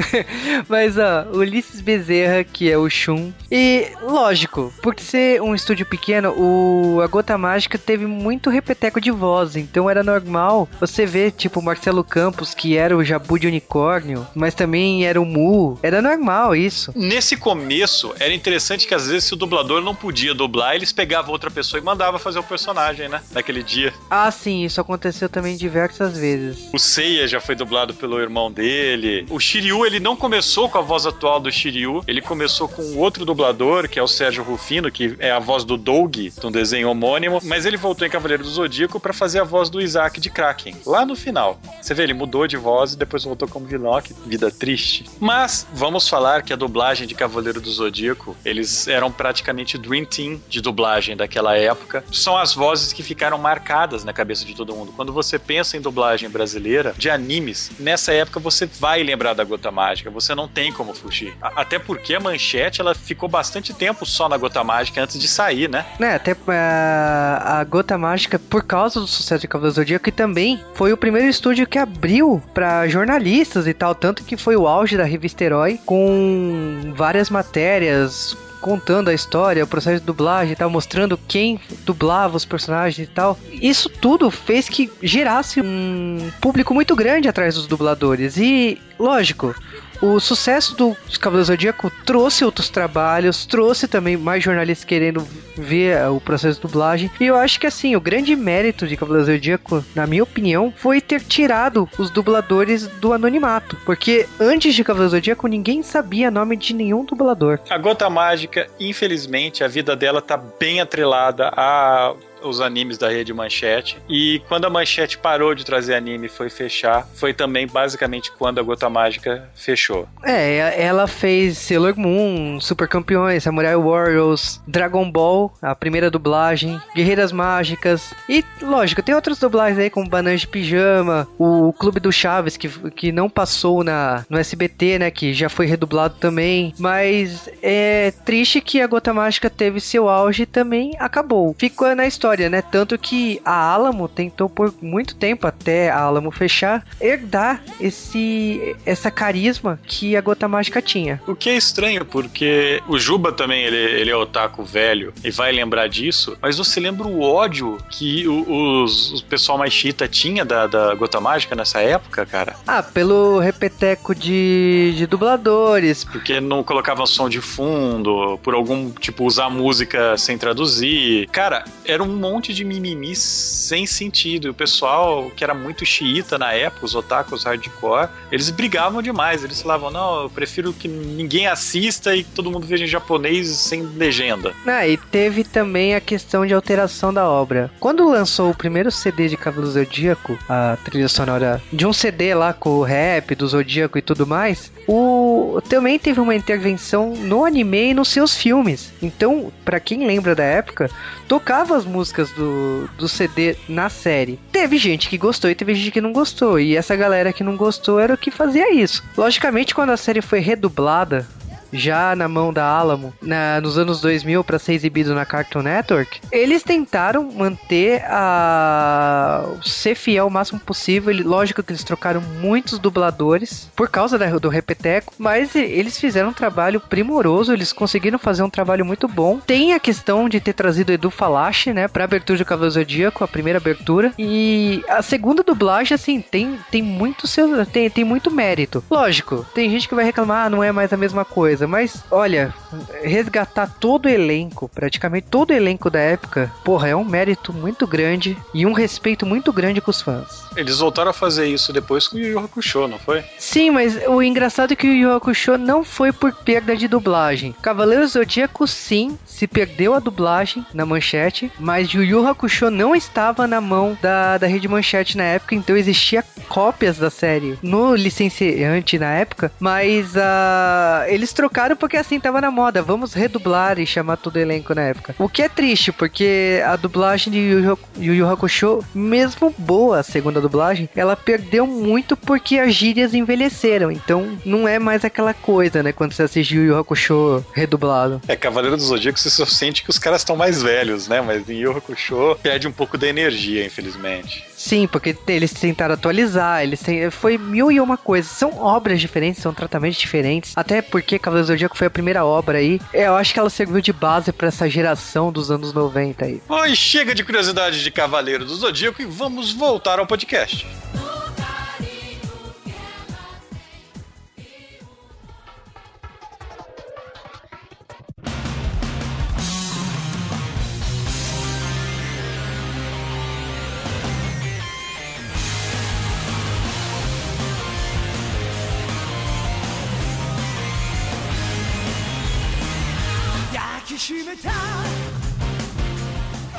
Mas, ó, Ulisses Bezerra, que é o Shun. E, lógico, por ser um estúdio pequeno, o A Gota Mágica teve muito repeteco de voz, então era normal você ver, tipo, o Marcelo Campos, que era o Jabu de Unicórnio, mas também era o Mu. Era normal isso. Nesse começo, era interessante que às vezes se o dublador não podia dublar, eles pegavam outra pessoa e mandavam fazer o personagem, né? Naquele dia. Ah, sim, isso aconteceu também diversas vezes. O Seiya já foi dublado pelo irmão dele. O Shiryu, ele não começou com a voz atual do Shiryu, ele começou com outro dublador, que é o Sérgio Rufino, que é a voz do Doug, um desenho homônimo, mas ele voltou em Cavaleiro do Zodíaco para fazer a voz do Isaac de Kraken, lá no final. Você vê, ele mudou de voz e depois voltou como vilão, que vida triste. Mas vamos falar que a dublagem de Cavaleiro do Zodíaco, eles eram praticamente Dream Team de dublagem daquela época. São as vozes que ficaram marcadas na cabeça de todo mundo. Quando você pensa em dublagem brasileira de animes, nessa época você vai lembrar da Gota Mágica, você não tem como fugir. Até porque a manchete ela ficou bastante tempo só na Gota Mágica antes de sair, né? Né, até a, a Gota Mágica, por causa do sucesso de Cavaleiro do Zodíaco, e também foi o primeiro estúdio que abriu pra jornalistas e tal, tanto que foi o auge da revista Herói, com várias matérias contando a história, o processo de dublagem e tal, mostrando quem dublava os personagens e tal. Isso tudo fez que gerasse um público muito grande atrás dos dubladores. E, lógico, o sucesso do Cavaleiro Zodíaco trouxe outros trabalhos, trouxe também mais jornalistas querendo ver eh, o processo de dublagem. E eu acho que assim, o grande mérito de Cavaleiro Zodíaco, na minha opinião, foi ter tirado os dubladores do anonimato. Porque antes de Cavaleiro Zodíaco, ninguém sabia nome de nenhum dublador. A Gota Mágica, infelizmente, a vida dela tá bem atrelada a os animes da rede Manchete. E quando a Manchete parou de trazer anime e foi fechar, foi também basicamente quando a Gota Mágica fechou. É, ela fez Sailor Moon, Super Campeões, Samurai Warriors, Dragon Ball, a primeira dublagem, Guerreiras Mágicas. E, lógico, tem outras dublagens aí, como Bananas de Pijama, o Clube do Chaves, que, que não passou na, no SBT, né? Que já foi redublado também. Mas é triste que a Gota Mágica teve seu auge e também acabou. Ficou na história história, né? Tanto que a Alamo tentou por muito tempo, até a Alamo fechar, herdar esse essa carisma que a Gota Mágica tinha. O que é estranho, porque o Juba também, ele, ele é otaku velho e vai lembrar disso, mas você lembra o ódio que o, os, o pessoal mais chita tinha da, da Gota Mágica nessa época, cara? Ah, pelo repeteco de, de dubladores. Porque não colocava som de fundo, por algum, tipo, usar música sem traduzir. Cara, era um monte de mimimi sem sentido. O pessoal que era muito xiita na época, os otakus hardcore, eles brigavam demais. Eles falavam, não, eu prefiro que ninguém assista e todo mundo veja em japonês sem legenda. Ah, e teve também a questão de alteração da obra. Quando lançou o primeiro CD de Cavalo Zodíaco, a trilha sonora de um CD lá com o rap do Zodíaco e tudo mais, o também teve uma intervenção no anime e nos seus filmes. Então, para quem lembra da época, tocava as músicas do, do CD na série. Teve gente que gostou e teve gente que não gostou. E essa galera que não gostou era o que fazia isso. Logicamente, quando a série foi redublada, já na mão da Alamo na, nos anos 2000 para ser exibido na Cartoon Network, eles tentaram manter a ser fiel o máximo possível. Lógico que eles trocaram muitos dubladores por causa da, do repeteco, mas eles fizeram um trabalho primoroso, eles conseguiram fazer um trabalho muito bom. Tem a questão de ter trazido Edu Falache, né, para abertura do Cavaleiro Zodíaco, a primeira abertura, e a segunda dublagem assim, tem tem muito seu tem, tem muito mérito. Lógico, tem gente que vai reclamar, ah, não é mais a mesma coisa coisa, mas olha, resgatar todo o elenco, praticamente todo o elenco da época, porra, é um mérito muito grande e um respeito muito grande com os fãs. Eles voltaram a fazer isso depois com o Yu Yu Hakusho, não foi? Sim, mas o engraçado é que o Yu Yu Hakusho não foi por perda de dublagem. Cavaleiros Zodíaco sim, se perdeu a dublagem na manchete, mas Yu Yu Hakusho não estava na mão da, da rede manchete na época, então existia cópias da série no licenciante na época, mas uh, eles trocaram porque assim tava na moda, vamos redublar e chamar todo o elenco na época. O que é triste, porque a dublagem de Yu Yu, Hakusho, mesmo boa a segunda dublagem, ela perdeu muito porque as gírias envelheceram, então não é mais aquela coisa, né, quando você assiste Yu Yu Hakusho redublado. É, Cavaleiro do Zodíaco você só sente que os caras estão mais velhos, né, mas em Yu Hakusho perde um pouco da energia, infelizmente. Sim, porque eles tentaram atualizar, eles têm, foi mil e uma coisas. São obras diferentes, são tratamentos diferentes. Até porque Cavaleiros do Zodíaco foi a primeira obra aí. É, eu acho que ela serviu de base para essa geração dos anos 90 aí. Oi, chega de curiosidade de Cavaleiro do Zodíaco e vamos voltar ao podcast.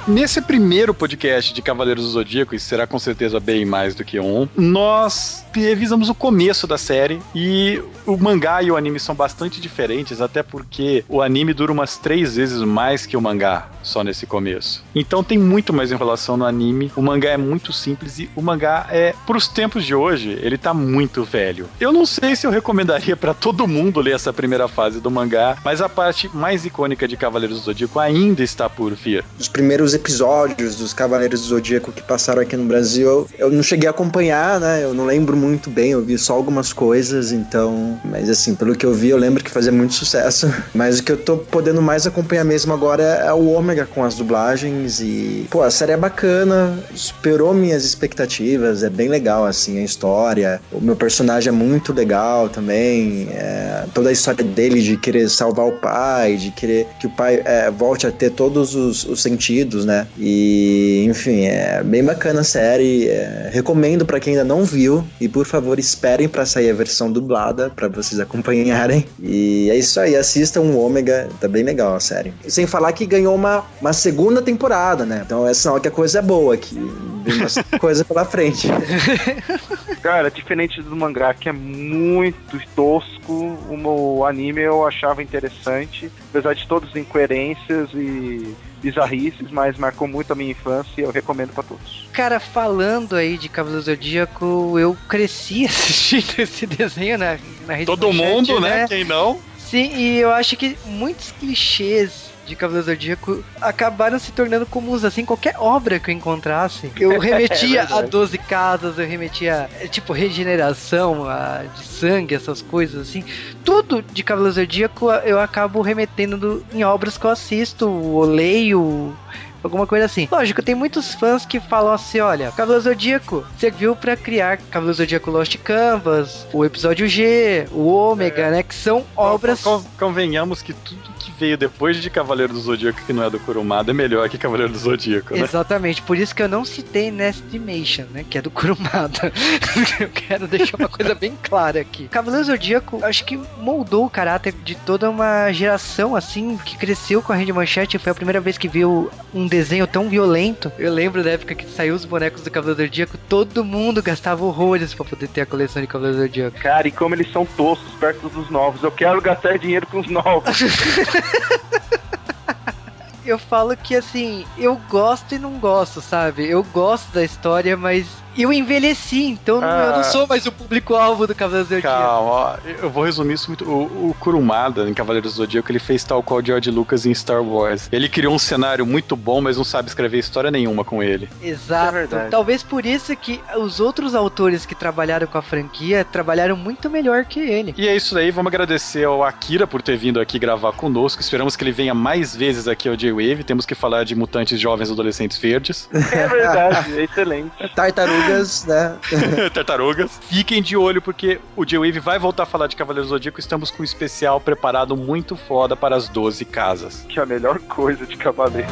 Nesse primeiro podcast de Cavaleiros do Zodíaco, e será com certeza bem mais do que um, nós revisamos o começo da série e o mangá e o anime são bastante diferentes, até porque o anime dura umas três vezes mais que o mangá, só nesse começo. Então tem muito mais enrolação no anime, o mangá é muito simples e o mangá é, pros tempos de hoje, ele tá muito velho. Eu não sei se eu recomendaria para todo mundo ler essa primeira fase do mangá, mas a parte mais icônica de Cavaleiros do Zodíaco ainda está por vir. Os primeiros episódios dos Cavaleiros do Zodíaco que passaram aqui no Brasil, eu não cheguei a acompanhar, né? Eu não lembro muito bem, eu vi só algumas coisas, então. Mas assim, pelo que eu vi, eu lembro que fazia muito sucesso. Mas o que eu tô podendo mais acompanhar mesmo agora é o Ômega com as dublagens e. Pô, a série é bacana, superou minhas expectativas, é bem legal, assim, a história. O meu personagem é muito legal também. É, toda a história dele de querer salvar o pai, de querer que o pai é, volte a ter todos os, os sentidos, né? E, enfim, é bem bacana a série. É, recomendo para quem ainda não viu. E por favor, esperem para sair a versão dublada para vocês acompanharem. E é isso aí, assistam o Ômega, tá bem legal a série. Sem falar que ganhou uma, uma segunda temporada, né? Então é sinal que a coisa é boa, que vem mais coisa pela frente. Cara, diferente do mangá, que é muito tosco, o anime eu achava interessante, apesar de todas as incoerências e bizarrices, mas marcou muito a minha infância e eu recomendo para todos. Cara, falando aí de Cavaleiro Zodíaco, eu cresci assistindo esse desenho na, na rede Todo mundo, né? Quem não? Sim, e eu acho que muitos clichês de Cavaleiro Zodíaco acabaram se tornando comuns, assim, qualquer obra que eu encontrasse. Eu remetia a 12 casas, eu remetia, é, tipo, regeneração a, de sangue, essas coisas, assim. Tudo de Cavaleiro Zodíaco eu acabo remetendo do- em obras que eu assisto, ou leio, alguma coisa assim. Lógico, tem muitos fãs que falam assim, olha, Cavaleiro Zodíaco serviu pra criar Cavaleiro Zodíaco Lost Canvas, o episódio G, o Ômega, né, que são obras... Con- Convenhamos que tudo que veio depois de Cavaleiro do Zodíaco, que não é do Kurumada, é melhor que Cavaleiro do Zodíaco, né? Exatamente, por isso que eu não citei Nestimation, né? Que é do Kurumada. eu quero deixar uma coisa bem clara aqui. Cavaleiro Zodíaco, acho que moldou o caráter de toda uma geração, assim, que cresceu com a Rede Manchete. Foi a primeira vez que viu um desenho tão violento. Eu lembro da época que saiu os bonecos do Cavaleiro Zodíaco, todo mundo gastava horrores pra poder ter a coleção de Cavaleiro Zodíaco. Cara, e como eles são toscos perto dos novos. Eu quero gastar dinheiro com os novos. Eu falo que assim, eu gosto e não gosto, sabe? Eu gosto da história, mas eu envelheci, então não- eu Ah. não sou mais o público-alvo do Cavaleiro Zodíaco. Calma, eu vou resumir isso muito. O, o Kurumada, em Cavaleiros do Zodíaco, ele fez tal qual o George Lucas em Star Wars. Ele criou um cenário muito bom, mas não sabe escrever história nenhuma com ele. Exato. É verdade. Talvez por isso que os outros autores que trabalharam com a franquia trabalharam muito melhor que ele. E é isso aí, vamos agradecer ao Akira por ter vindo aqui gravar conosco. Esperamos que ele venha mais vezes aqui ao J-Wave. Temos que falar de mutantes jovens adolescentes verdes. É verdade, é excelente. Tartarugas, né? Tartarugas. Fiquem de olho porque o J-Wave vai voltar a falar de Cavaleiros do Zodíaco. Estamos com um especial preparado muito foda para as 12 casas. Que é a melhor coisa de Cavaleiro.